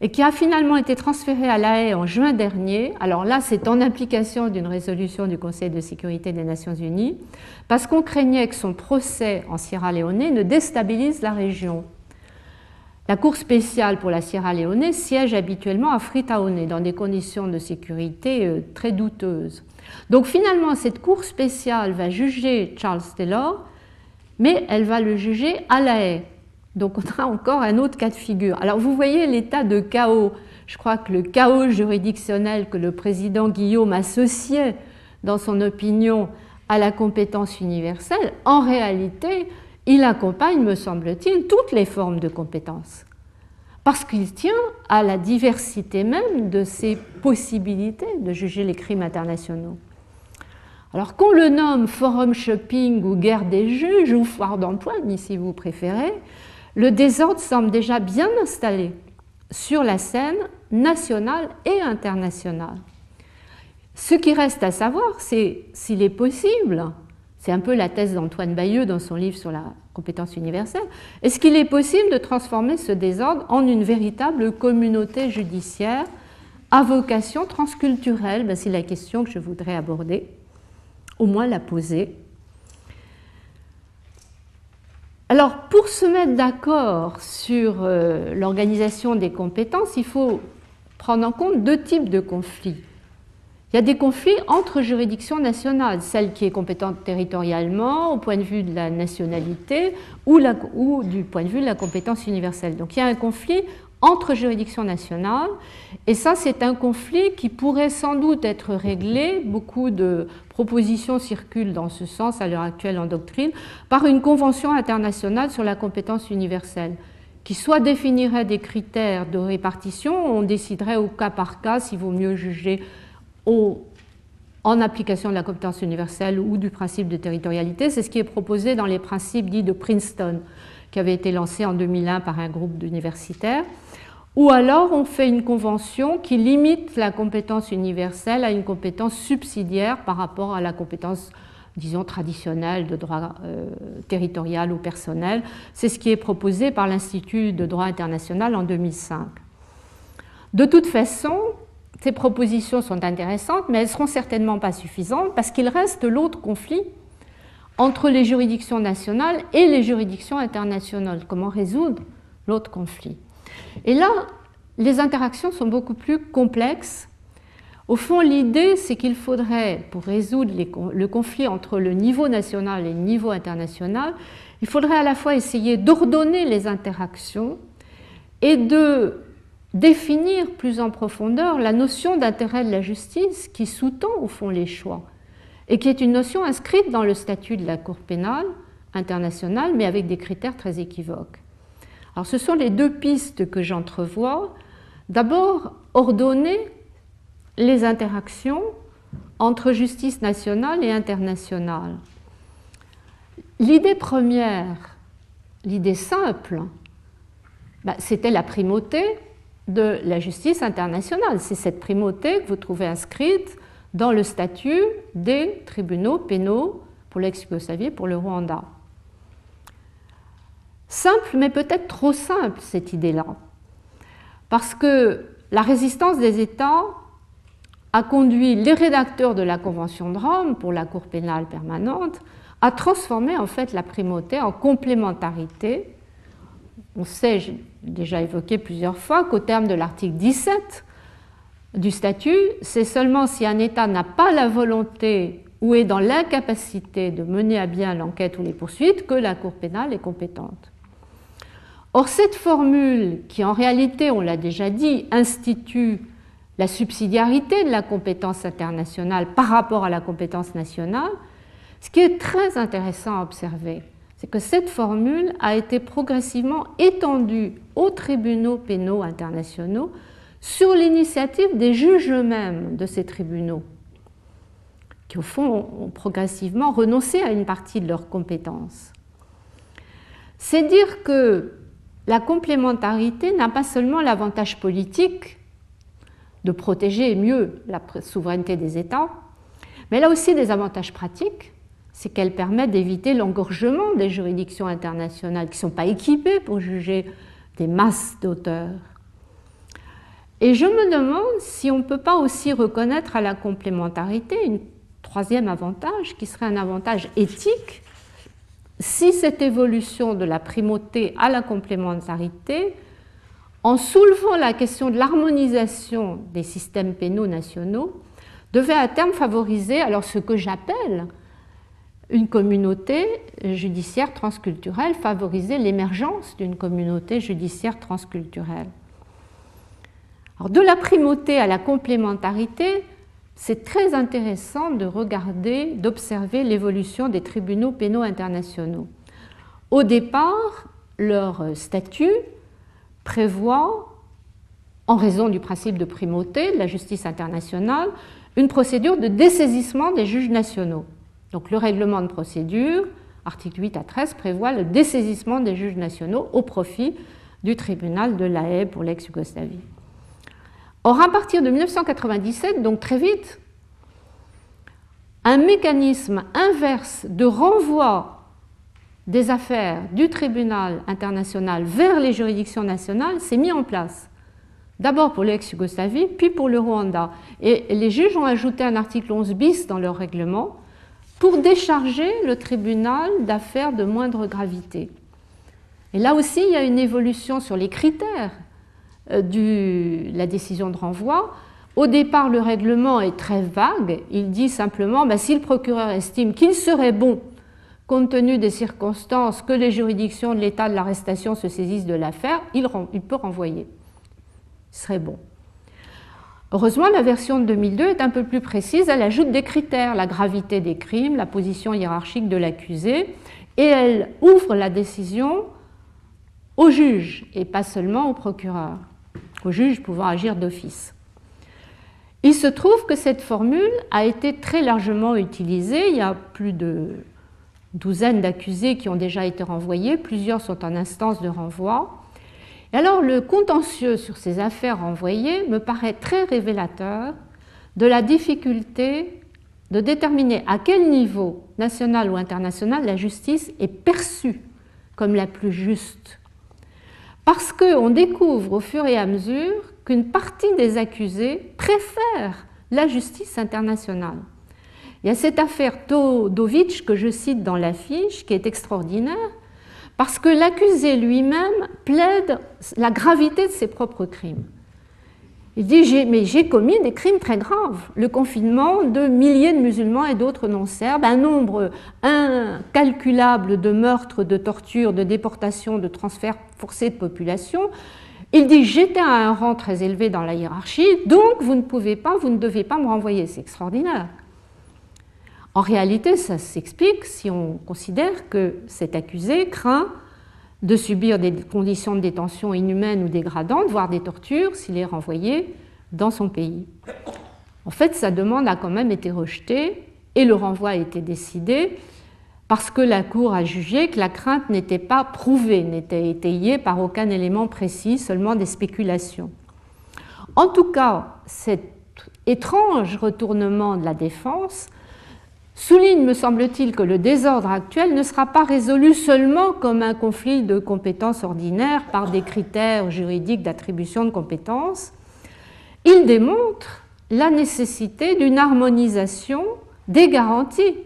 et qui a finalement été transféré à La Haye en juin dernier. Alors là, c'est en application d'une résolution du Conseil de sécurité des Nations Unies, parce qu'on craignait que son procès en Sierra Leone ne déstabilise la région. La Cour spéciale pour la Sierra Leone siège habituellement à Freetown dans des conditions de sécurité euh, très douteuses. Donc finalement, cette Cour spéciale va juger Charles Taylor mais elle va le juger à la haie. Donc on a encore un autre cas de figure. Alors vous voyez l'état de chaos. Je crois que le chaos juridictionnel que le président Guillaume associait dans son opinion à la compétence universelle, en réalité, il accompagne, me semble-t-il, toutes les formes de compétence. parce qu'il tient à la diversité même de ses possibilités de juger les crimes internationaux. Alors qu'on le nomme forum shopping ou guerre des juges ou foire d'empoigne, si vous préférez, le désordre semble déjà bien installé sur la scène nationale et internationale. Ce qui reste à savoir, c'est s'il est possible, c'est un peu la thèse d'Antoine Bayeux dans son livre sur la compétence universelle, est-ce qu'il est possible de transformer ce désordre en une véritable communauté judiciaire à vocation transculturelle? Ben, C'est la question que je voudrais aborder au moins la poser. Alors, pour se mettre d'accord sur euh, l'organisation des compétences, il faut prendre en compte deux types de conflits. Il y a des conflits entre juridictions nationales, celle qui est compétente territorialement au point de vue de la nationalité ou, ou, du point de vue de la compétence universelle. Donc il y a un conflit entre juridictions nationales. Et ça, c'est un conflit qui pourrait sans doute être réglé, beaucoup de propositions circulent dans ce sens à l'heure actuelle en doctrine, par une convention internationale sur la compétence universelle, qui soit définirait des critères de répartition, on déciderait au cas par cas s'il vaut mieux juger en application de la compétence universelle ou du principe de territorialité. C'est ce qui est proposé dans les principes dits de Princeton, qui avait été lancé en 2001 par un groupe d'universitaires ou alors on fait une convention qui limite la compétence universelle à une compétence subsidiaire par rapport à la compétence, disons, traditionnelle de droit euh, territorial ou personnel. C'est ce qui est proposé par l'Institut de droit international en 2005. De toute façon, ces propositions sont intéressantes, mais elles seront certainement pas suffisantes parce qu'il reste l'autre conflit entre les juridictions nationales et les juridictions internationales. Comment résoudre l'autre conflit? Et là, les interactions sont beaucoup plus complexes. Au fond, l'idée, c'est qu'il faudrait, pour résoudre le conflit entre le niveau national et le niveau international, il faudrait à la fois essayer d'ordonner les interactions et de définir plus en profondeur la notion d'intérêt de la justice qui sous-tend au fond les choix et qui est une notion inscrite dans le statut de la Cour pénale internationale, mais avec des critères très équivoques. Alors ce sont les deux pistes que j'entrevois. D'abord, ordonner les interactions entre justice nationale et internationale. L'idée première, l'idée simple, bah, c'était la primauté de la justice internationale. C'est cette primauté que vous trouvez inscrite dans le statut des tribunaux pénaux pour l'ex-Yougoslavie, pour le Rwanda. Simple, mais peut-être trop simple, cette idée-là. Parce que la résistance des États a conduit les rédacteurs de la Convention de Rome pour la Cour pénale permanente à transformer en fait la primauté en complémentarité. On sait, j'ai déjà évoqué plusieurs fois, qu'au terme de l'article 17 du statut, c'est seulement si un État n'a pas la volonté ou est dans l'incapacité de mener à bien l'enquête ou les poursuites que la Cour pénale est compétente. Or, cette formule, qui en réalité, on l'a déjà dit, institue la subsidiarité de la compétence internationale par rapport à la compétence nationale, ce qui est très intéressant à observer, c'est que cette formule a été progressivement étendue aux tribunaux pénaux internationaux sur l'initiative des juges eux-mêmes de ces tribunaux, qui au fond ont progressivement renoncé à une partie de leurs compétences. C'est dire que la complémentarité n'a pas seulement l'avantage politique de protéger mieux la souveraineté des États, mais elle a aussi des avantages pratiques. C'est qu'elle permet d'éviter l'engorgement des juridictions internationales qui ne sont pas équipées pour juger des masses d'auteurs. Et je me demande si on ne peut pas aussi reconnaître à la complémentarité un troisième avantage qui serait un avantage éthique si cette évolution de la primauté à la complémentarité, en soulevant la question de l'harmonisation des systèmes pénaux nationaux, devait à terme favoriser alors ce que j'appelle une communauté judiciaire transculturelle, favoriser l'émergence d'une communauté judiciaire transculturelle. De la primauté à la complémentarité, c'est très intéressant de regarder, d'observer l'évolution des tribunaux pénaux internationaux. Au départ, leur statut prévoit, en raison du principe de primauté de la justice internationale, une procédure de dessaisissement des juges nationaux. Donc le règlement de procédure, article 8 à 13, prévoit le dessaisissement des juges nationaux au profit du tribunal de la Haye pour l'ex-Yougoslavie. Or, à partir de 1997, donc très vite, un mécanisme inverse de renvoi des affaires du tribunal international vers les juridictions nationales s'est mis en place. D'abord pour l'ex-Yougoslavie, puis pour le Rwanda. Et les juges ont ajouté un article 11 bis dans leur règlement pour décharger le tribunal d'affaires de moindre gravité. Et là aussi, il y a une évolution sur les critères de la décision de renvoi. Au départ, le règlement est très vague. Il dit simplement, bah, si le procureur estime qu'il serait bon, compte tenu des circonstances, que les juridictions de l'état de l'arrestation se saisissent de l'affaire, il, il peut renvoyer. Ce serait bon. Heureusement, la version de 2002 est un peu plus précise. Elle ajoute des critères, la gravité des crimes, la position hiérarchique de l'accusé, et elle ouvre la décision au juge et pas seulement au procureur, au juge pouvant agir d'office. Il se trouve que cette formule a été très largement utilisée. Il y a plus de douzaine d'accusés qui ont déjà été renvoyés, plusieurs sont en instance de renvoi alors le contentieux sur ces affaires renvoyées me paraît très révélateur de la difficulté de déterminer à quel niveau, national ou international, la justice est perçue comme la plus juste. Parce qu'on découvre au fur et à mesure qu'une partie des accusés préfère la justice internationale. Il y a cette affaire Todovic que je cite dans l'affiche, qui est extraordinaire, parce que l'accusé lui-même plaide la gravité de ses propres crimes. Il dit Mais j'ai commis des crimes très graves. Le confinement de milliers de musulmans et d'autres non-serbes, un nombre incalculable de meurtres, de tortures, de déportations, de transferts forcés de population. Il dit J'étais à un rang très élevé dans la hiérarchie, donc vous ne pouvez pas, vous ne devez pas me renvoyer. C'est extraordinaire. En réalité, ça s'explique si on considère que cet accusé craint de subir des conditions de détention inhumaines ou dégradantes, voire des tortures, s'il est renvoyé dans son pays. En fait, sa demande a quand même été rejetée et le renvoi a été décidé parce que la Cour a jugé que la crainte n'était pas prouvée, n'était étayée par aucun élément précis, seulement des spéculations. En tout cas, cet étrange retournement de la défense souligne, me semble-t-il, que le désordre actuel ne sera pas résolu seulement comme un conflit de compétences ordinaires par des critères juridiques d'attribution de compétences. Il démontre la nécessité d'une harmonisation des garanties.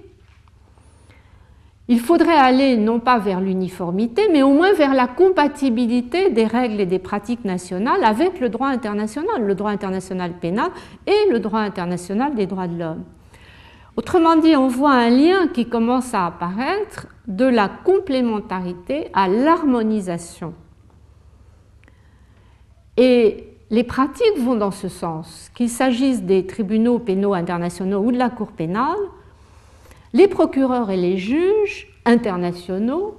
Il faudrait aller non pas vers l'uniformité, mais au moins vers la compatibilité des règles et des pratiques nationales avec le droit international, le droit international pénal et le droit international des droits de l'homme. Autrement dit, on voit un lien qui commence à apparaître de la complémentarité à l'harmonisation. Et les pratiques vont dans ce sens, qu'il s'agisse des tribunaux pénaux internationaux ou de la Cour pénale, les procureurs et les juges internationaux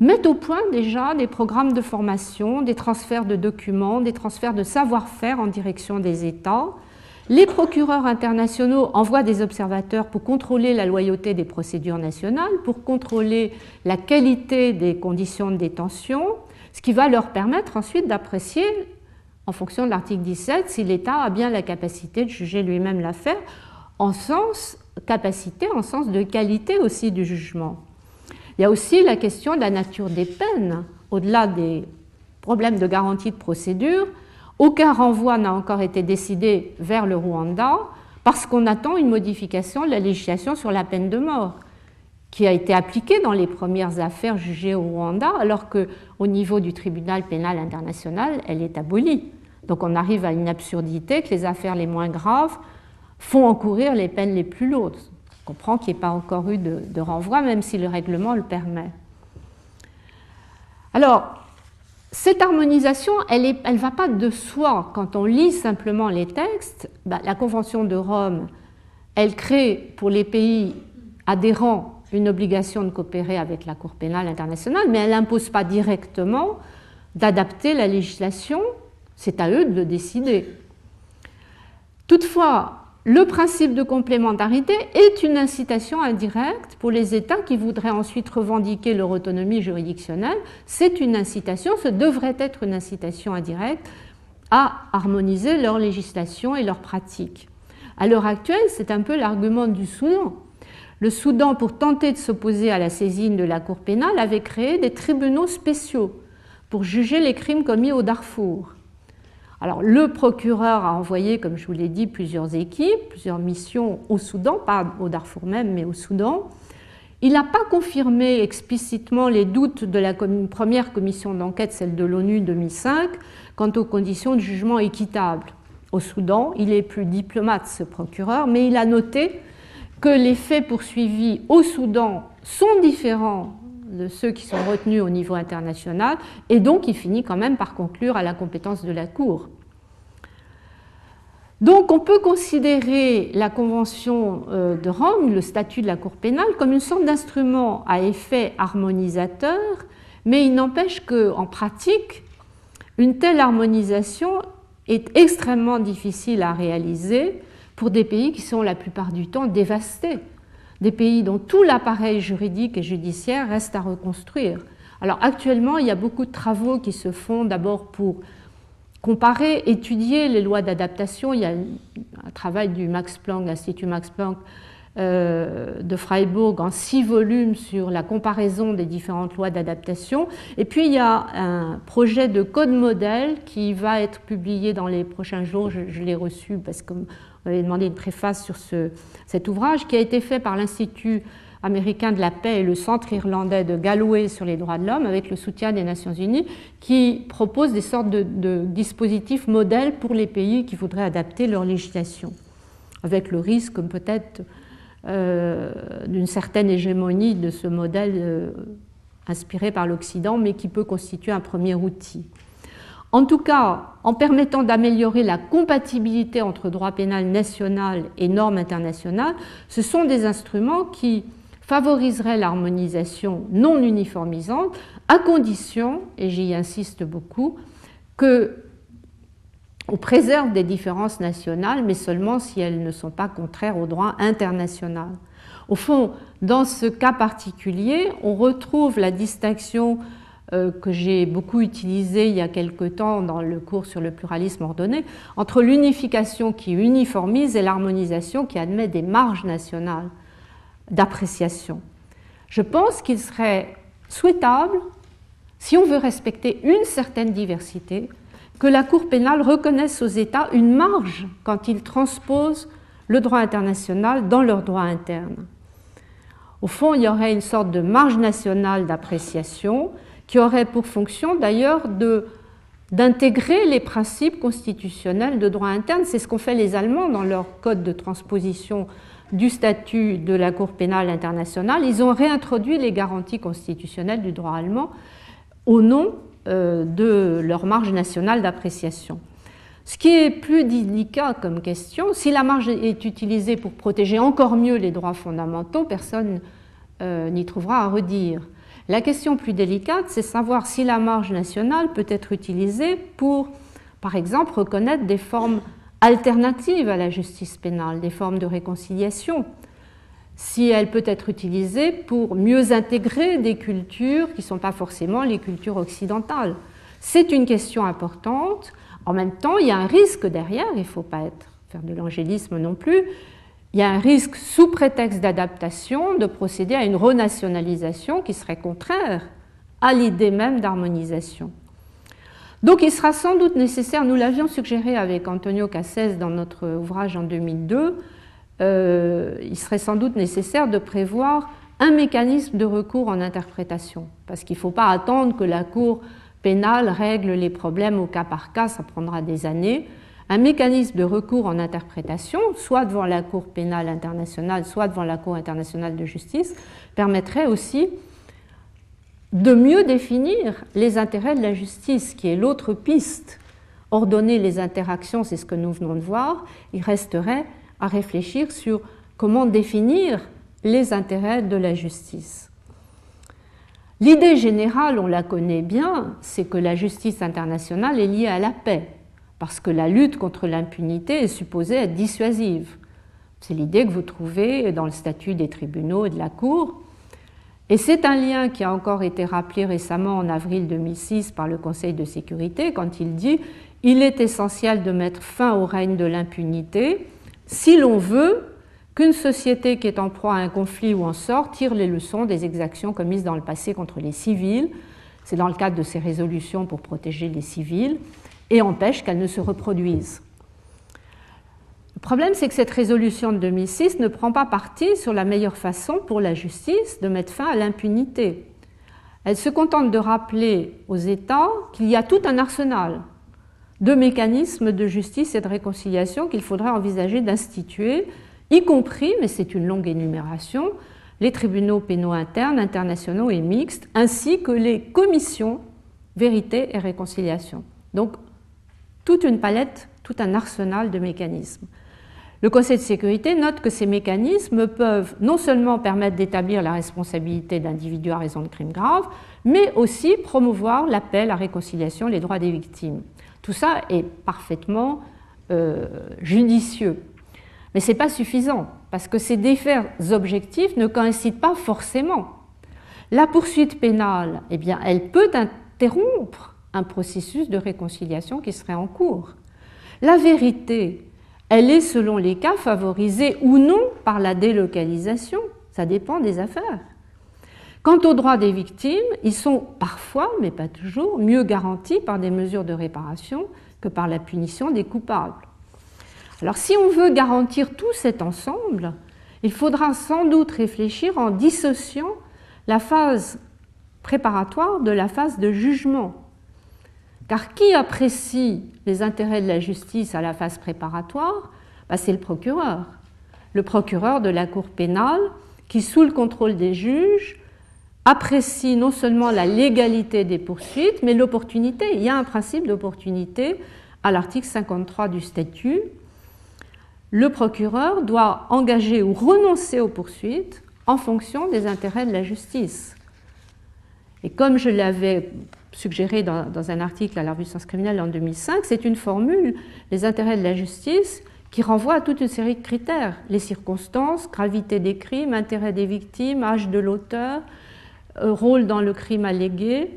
mettent au point déjà des programmes de formation, des transferts de documents, des transferts de savoir-faire en direction des États, les procureurs internationaux envoient des observateurs pour contrôler la loyauté des procédures nationales, pour contrôler la qualité des conditions de détention, ce qui va leur permettre ensuite d'apprécier, en fonction de l'article 17, si l'État a bien la capacité de juger lui-même l'affaire, en sens capacité, en sens de qualité aussi du jugement. Il y a aussi la question de la nature des peines, au-delà des problèmes de garantie de procédure. Aucun renvoi n'a encore été décidé vers le Rwanda parce qu'on attend une modification de la législation sur la peine de mort qui a été appliquée dans les premières affaires jugées au Rwanda, alors qu'au niveau du tribunal pénal international, elle est abolie. Donc on arrive à une absurdité que les affaires les moins graves font encourir les peines les plus lourdes. On comprend qu'il n'y ait pas encore eu de, de renvoi, même si le règlement le permet. Alors, cette harmonisation, elle ne va pas de soi. Quand on lit simplement les textes, bah, la Convention de Rome, elle crée pour les pays adhérents une obligation de coopérer avec la Cour pénale internationale, mais elle n'impose pas directement d'adapter la législation, c'est à eux de le décider. Toutefois, le principe de complémentarité est une incitation indirecte pour les États qui voudraient ensuite revendiquer leur autonomie juridictionnelle. C'est une incitation, ce devrait être une incitation indirecte à harmoniser leur législation et leurs pratiques. À l'heure actuelle, c'est un peu l'argument du Soudan. Le Soudan, pour tenter de s'opposer à la saisine de la Cour pénale, avait créé des tribunaux spéciaux pour juger les crimes commis au Darfour. Alors, le procureur a envoyé, comme je vous l'ai dit, plusieurs équipes, plusieurs missions au Soudan, pas au Darfour même, mais au Soudan. Il n'a pas confirmé explicitement les doutes de la première commission d'enquête, celle de l'ONU 2005, quant aux conditions de jugement équitable. Au Soudan, il est plus diplomate, ce procureur, mais il a noté que les faits poursuivis au Soudan sont différents de ceux qui sont retenus au niveau international, et donc il finit quand même par conclure à la compétence de la Cour. Donc on peut considérer la Convention euh, de Rome, le statut de la Cour pénale, comme une sorte d'instrument à effet harmonisateur, mais il n'empêche qu'en pratique, une telle harmonisation est extrêmement difficile à réaliser pour des pays qui sont la plupart du temps dévastés des pays dont tout l'appareil juridique et judiciaire reste à reconstruire. Alors actuellement, il y a beaucoup de travaux qui se font d'abord pour comparer, étudier les lois d'adaptation. Il y a un travail du Max Planck, l'Institut Max Planck euh, de Freiburg en six volumes sur la comparaison des différentes lois d'adaptation. Et puis il y a un projet de code modèle qui va être publié dans les prochains jours. Je, l'ai reçu parce que avait demandé une préface sur cet ouvrage qui a été fait par l'Institut américain de la paix et le Centre irlandais de Galway sur les droits de l'homme avec le soutien des Nations Unies qui propose des sortes de, dispositifs modèles pour les pays qui voudraient adapter leur législation avec le risque peut-être euh, d'une certaine hégémonie de ce modèle euh, inspiré par l'Occident mais qui peut constituer un premier outil. En tout cas, en permettant d'améliorer la compatibilité entre droit pénal national et normes internationales, ce sont des instruments qui favoriseraient l'harmonisation non uniformisante à condition, et j'y insiste beaucoup, que on préserve des différences nationales, mais seulement si elles ne sont pas contraires au droit international. Au fond, dans ce cas particulier, on retrouve la distinction que j'ai beaucoup utilisé il y a quelque temps dans le cours sur le pluralisme ordonné, entre l'unification qui uniformise et l'harmonisation qui admet des marges nationales d'appréciation. Je pense qu'il serait souhaitable, si on veut respecter une certaine diversité, que la Cour pénale reconnaisse aux États une marge quand ils transposent le droit international dans leur droit interne. Au fond, il y aurait une sorte de marge nationale d'appréciation qui aurait pour fonction d'ailleurs d'intégrer les principes constitutionnels de droit interne. C'est ce qu'ont fait les Allemands dans leur code de transposition du statut de la Cour pénale internationale. Ils ont réintroduit les garanties constitutionnelles du droit allemand au nom euh, de leur marge nationale d'appréciation. Ce qui est plus délicat comme question, si la marge est utilisée pour protéger encore mieux les droits fondamentaux, personne euh, n'y trouvera à redire. La question plus délicate, c'est savoir si la marge nationale peut être utilisée pour, par exemple, reconnaître des formes alternatives à la justice pénale, des formes de réconciliation, si elle peut être utilisée pour mieux intégrer des cultures qui ne sont pas forcément les cultures occidentales. C'est une question importante. En même temps, il y a un risque derrière, il ne faut pas faire de l'angélisme non plus, il y a un risque, sous prétexte d'adaptation, de procéder à une renationalisation qui serait contraire à l'idée même d'harmonisation. Donc il sera sans doute nécessaire, nous l'avions suggéré avec Antonio Cassès dans notre ouvrage en 2002, euh, il serait sans doute nécessaire de prévoir un mécanisme de recours en interprétation, parce qu'il ne faut pas attendre que la Cour pénale règle les problèmes au cas par cas, ça prendra des années un mécanisme de recours en interprétation, soit devant la Cour pénale internationale, soit devant la Cour internationale de justice, permettrait aussi de mieux définir les intérêts de la justice, qui est l'autre piste. Ordonner les interactions, c'est ce que nous venons de voir. Il resterait à réfléchir sur comment définir les intérêts de la justice. L'idée générale, on la connaît bien, c'est que la justice internationale est liée à la paix, parce que la lutte contre l'impunité est supposée être dissuasive. C'est l'idée que vous trouvez dans le statut des tribunaux et de la Cour. Et c'est un lien qui a encore été rappelé récemment en avril 2006 par le Conseil de sécurité quand il dit il est essentiel de mettre fin au règne de l'impunité si l'on veut qu'une société qui est en proie à un conflit ou en sort tire les leçons des exactions commises dans le passé contre les civils, c'est dans le cadre de ces résolutions pour protéger les civils, et empêche qu'elles ne se reproduisent. Le problème, c'est que cette résolution de 2006 ne prend pas parti sur la meilleure façon pour la justice de mettre fin à l'impunité. Elle se contente de rappeler aux États qu'il y a tout un arsenal de mécanismes de justice et de réconciliation qu'il faudrait envisager d'instituer y compris, mais c'est une longue énumération, les tribunaux pénaux internes, internationaux et mixtes, ainsi que les commissions vérité et réconciliation. Donc, toute une palette, tout un arsenal de mécanismes. Le Conseil de sécurité note que ces mécanismes peuvent non seulement permettre d'établir la responsabilité d'individus à raison de crimes graves, mais aussi promouvoir l'appel à la réconciliation, les droits des victimes. Tout ça est parfaitement euh, judicieux. Mais ce n'est pas suffisant, parce que ces différents objectifs ne coïncident pas forcément. La poursuite pénale, eh bien, elle peut interrompre un processus de réconciliation qui serait en cours. La vérité, elle est selon les cas favorisée ou non par la délocalisation. Ça dépend des affaires. Quant aux droits des victimes, ils sont parfois, mais pas toujours, mieux garantis par des mesures de réparation que par la punition des coupables. Alors si on veut garantir tout cet ensemble, il faudra sans doute réfléchir en dissociant la phase préparatoire de la phase de jugement. Car qui apprécie les intérêts de la justice à la phase préparatoire bah, C'est le procureur. Le procureur de la Cour pénale qui, sous le contrôle des juges, apprécie non seulement la légalité des poursuites, mais l'opportunité. Il y a un principe d'opportunité à l'article 53 du statut le procureur doit engager ou renoncer aux poursuites en fonction des intérêts de la justice. Et comme je l'avais suggéré dans, un article à la revue Sciences criminelles en 2005, c'est une formule, les intérêts de la justice, qui renvoie à toute une série de critères. Les circonstances, gravité des crimes, intérêt des victimes, âge de l'auteur, euh, rôle dans le crime allégué.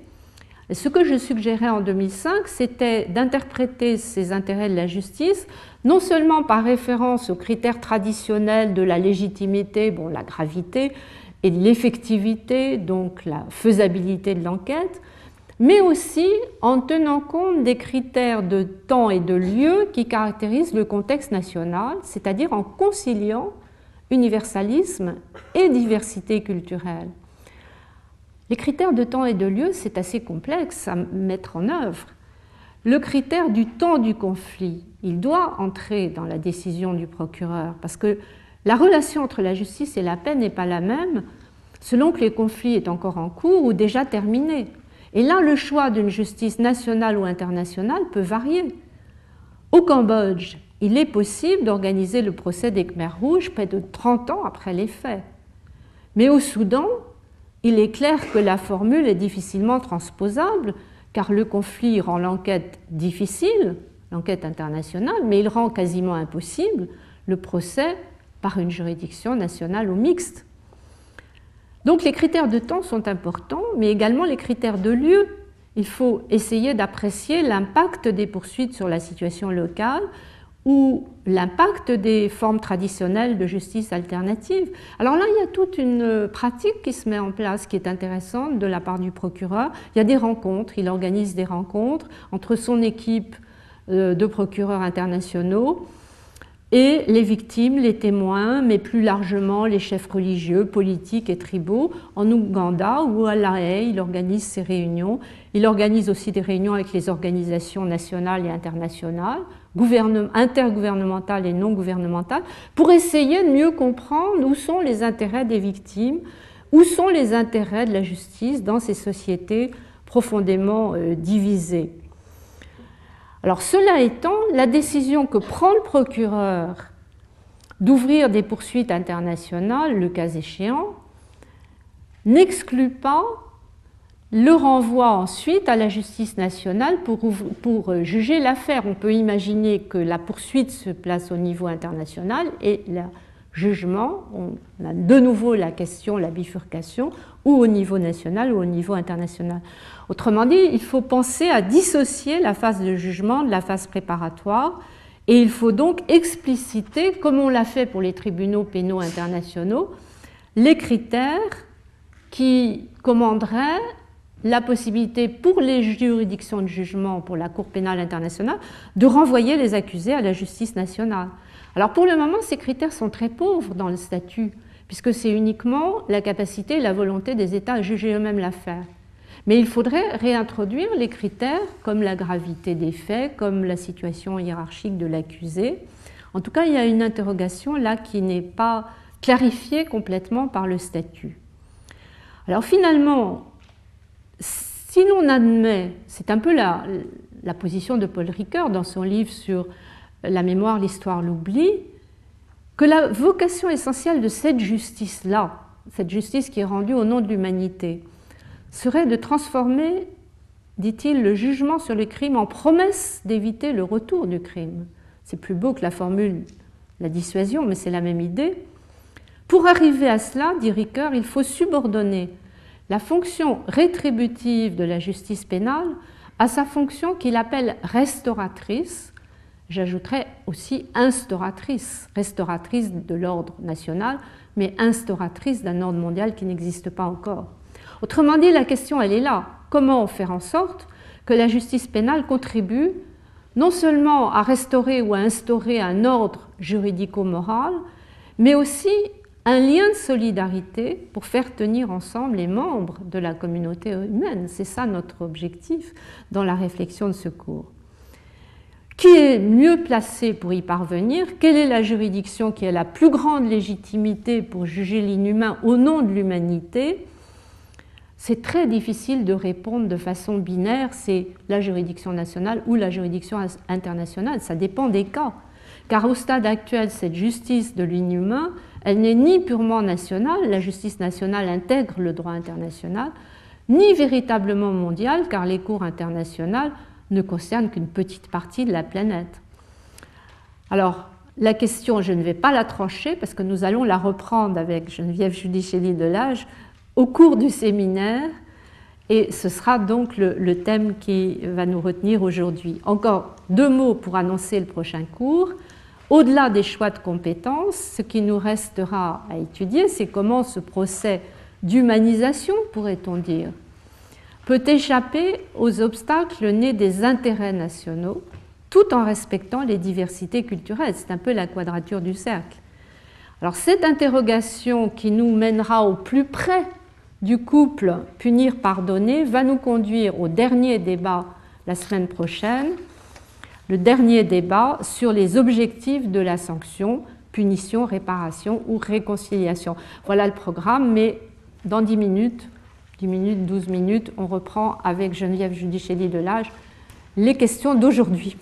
Ce que je suggérais en 2005, c'était d'interpréter ces intérêts de la justice non seulement par référence aux critères traditionnels de la légitimité, bon, la gravité, et l'effectivité, donc la faisabilité de l'enquête, mais aussi en tenant compte des critères de temps et de lieu qui caractérisent le contexte national, c'est-à-dire en conciliant universalisme et diversité culturelle. Les critères de temps et de lieu, c'est assez complexe à mettre en œuvre. Le critère du temps du conflit, il doit entrer dans la décision du procureur, parce que la relation entre la justice et la peine n'est pas la même selon que le conflit est encore en cours ou déjà terminé. Et là, le choix d'une justice nationale ou internationale peut varier. Au Cambodge, il est possible d'organiser le procès des Khmers rouges près de 30 ans après les faits. Mais au Soudan, il est clair que la formule est difficilement transposable car le conflit rend l'enquête difficile, l'enquête internationale, mais il rend quasiment impossible le procès par une juridiction nationale ou mixte. Donc les critères de temps sont importants, mais également les critères de lieu. Il faut essayer d'apprécier l'impact des poursuites sur la situation locale, ou l'impact des formes traditionnelles de justice alternative. Alors là, il y a toute une pratique qui se met en place qui est intéressante de la part du procureur. Il y a des rencontres, il organise des rencontres entre son équipe euh, de procureurs internationaux et les victimes, les témoins, mais plus largement les chefs religieux, politiques et tribaux. En Ouganda ou à La Haye, il organise ces réunions. Il organise aussi des réunions avec les organisations nationales et internationales, intergouvernementales et non gouvernementales, pour essayer de mieux comprendre où sont les intérêts des victimes, où sont les intérêts de la justice dans ces sociétés profondément euh, divisées. Alors cela étant, la décision que prend le procureur d'ouvrir des poursuites internationales, le cas échéant, n'exclut pas le renvoie ensuite à la justice nationale pour, pour euh, juger l'affaire. On peut imaginer que la poursuite se place au niveau international et le jugement, on a de nouveau la question, la bifurcation, ou au niveau national ou au niveau international. Autrement dit, il faut penser à dissocier la phase de jugement de la phase préparatoire et il faut donc expliciter, comme on l'a fait pour les tribunaux pénaux internationaux, les critères qui commanderaient la possibilité pour les juridictions de jugement, pour la Cour pénale internationale, de renvoyer les accusés à la justice nationale. Alors pour le moment, ces critères sont très pauvres dans le statut, puisque c'est uniquement la capacité et la volonté des États à juger eux-mêmes l'affaire. Mais il faudrait réintroduire les critères comme la gravité des faits, comme la situation hiérarchique de l'accusé. En tout cas, il y a une interrogation là qui n'est pas clarifiée complètement par le statut. Alors finalement, si l'on admet, c'est un peu la, la, position de Paul Ricoeur dans son livre sur la mémoire, l'histoire, l'oubli, que la vocation essentielle de cette justice-là, cette justice qui est rendue au nom de l'humanité, serait de transformer, dit-il, le jugement sur le crime en promesse d'éviter le retour du crime. C'est plus beau que la formule la dissuasion, mais c'est la même idée. Pour arriver à cela, dit Ricoeur, il faut subordonner la fonction rétributive de la justice pénale à sa fonction qu'il appelle restauratrice, j'ajouterais aussi instauratrice, restauratrice de l'ordre national, mais instauratrice d'un ordre mondial qui n'existe pas encore. Autrement dit, la question, elle est là. Comment faire en sorte que la justice pénale contribue non seulement à restaurer ou à instaurer un ordre juridico-moral, mais aussi un lien de solidarité pour faire tenir ensemble les membres de la communauté humaine. C'est ça notre objectif dans la réflexion de ce cours. Qui est mieux placé pour y parvenir Quelle est la juridiction qui a la plus grande légitimité pour juger l'inhumain au nom de l'humanité c'est très difficile de répondre de façon binaire, c'est la juridiction nationale ou la juridiction internationale. Ça dépend des cas. Car au stade actuel, cette justice de l'inhumain, elle n'est ni purement nationale, la justice nationale intègre le droit international, ni véritablement mondiale, car les cours internationales ne concernent qu'une petite partie de la planète. Alors, la question, je ne vais pas la trancher parce que nous allons la reprendre avec Geneviève Judicelli de l'âge au cours du séminaire et ce sera donc le, thème qui va nous retenir aujourd'hui. Encore deux mots pour annoncer le prochain cours. Au-delà des choix de compétences, ce qui nous restera à étudier, c'est comment ce procès d'humanisation, pourrait-on dire, peut échapper aux obstacles nés des intérêts nationaux, tout en respectant les diversités culturelles. C'est un peu la quadrature du cercle. Alors cette interrogation qui nous mènera au plus près du couple punir-pardonner va nous conduire au dernier débat la semaine prochaine, le dernier débat sur les objectifs de la sanction, punition, réparation ou réconciliation. Voilà le programme, mais dans 10 minutes, 10 minutes, 12 minutes, on reprend avec Geneviève Judicelli de l'âge les questions d'aujourd'hui.